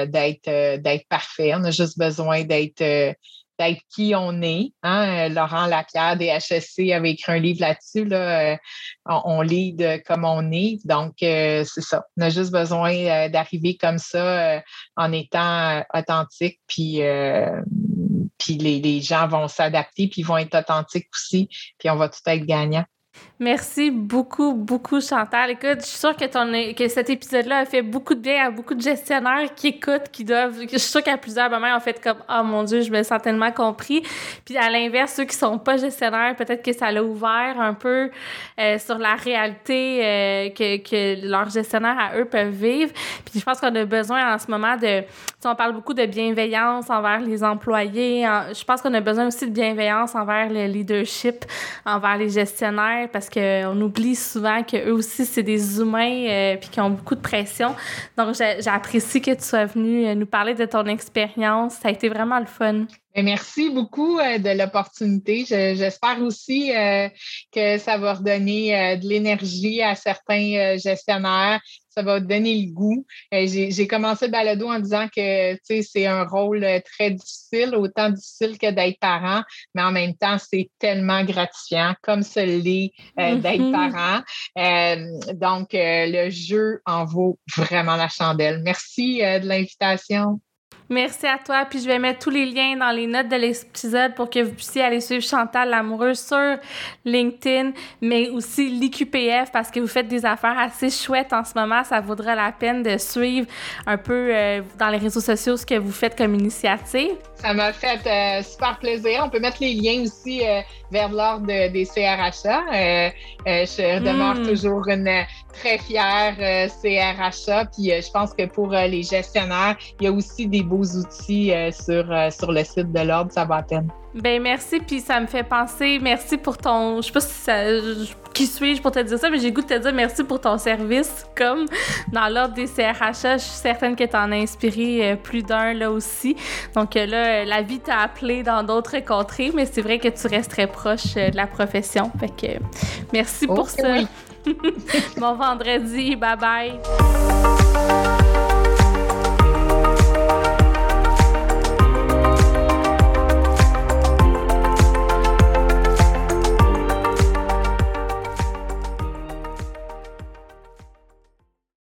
d'être, parfait. On a juste besoin d'être, d'être qui on est. Hein? Laurent Lapierre des HSC avait écrit un livre là-dessus. Là, on, on lead comme on est. Donc, c'est ça. On a juste besoin d'arriver comme ça en étant authentique. Puis, puis les, les, gens vont s'adapter, puis ils vont être authentiques aussi, puis on va tout être gagnant. Merci beaucoup, beaucoup, Chantal. Écoute, je suis sûre que, ton, que cet épisode-là a fait beaucoup de bien à beaucoup de gestionnaires qui écoutent, qui doivent. Je suis sûre qu'à plusieurs moments, en fait comme Oh mon Dieu, je me sens tellement compris. Puis à l'inverse, ceux qui sont pas gestionnaires, peut-être que ça l'a ouvert un peu euh, sur la réalité euh, que, que leurs gestionnaires à eux peuvent vivre. Puis je pense qu'on a besoin en ce moment de. on parle beaucoup de bienveillance envers les employés. je pense qu'on a besoin aussi de bienveillance envers le leadership, envers les gestionnaires parce qu'on oublie souvent qu'eux aussi, c'est des humains euh, puis qui ont beaucoup de pression. Donc, j'apprécie que tu sois venu euh, nous parler de ton expérience. Ça a été vraiment le fun. Merci beaucoup euh, de l'opportunité. J'espère aussi que ça va redonner de l'énergie à certains gestionnaires, ça va donner le goût. Euh, j'ai commencé le balado en disant que c'est un rôle euh, très difficile, autant difficile que d'être parent, mais en même temps, c'est tellement gratifiant, comme ce l'est euh, d'être mm-hmm. parent. donc, le jeu en vaut vraiment la chandelle. Merci de l'invitation. Merci à toi. Puis je vais mettre tous les liens dans les notes de l'épisode pour que vous puissiez aller suivre Chantal Lamoureuse sur LinkedIn, mais aussi l'IQPF parce que vous faites des affaires assez chouettes en ce moment. Ça vaudra la peine de suivre un peu euh, dans les réseaux sociaux ce que vous faites comme initiative. Ça m'a fait euh, super plaisir. On peut mettre les liens aussi euh, vers l'ordre des CRHA. je demeure hmm. toujours une très fière CRHA. Puis je pense que pour les gestionnaires, il y a aussi des beaux outils euh, sur, euh, sur le site de l'Ordre, peine. Ben merci, puis ça me fait penser, merci pour ton, je sais pas si ça, qui suis-je pour te dire ça, mais j'ai goût de te dire merci pour ton service, comme dans l'ordre des CRHA, je suis certaine que tu en as inspiré euh, plus d'un là aussi. Donc là, la vie t'a appelé dans d'autres contrées, mais c'est vrai que tu restes très proche de la profession. Fait que merci pour ça. bon vendredi, bye bye.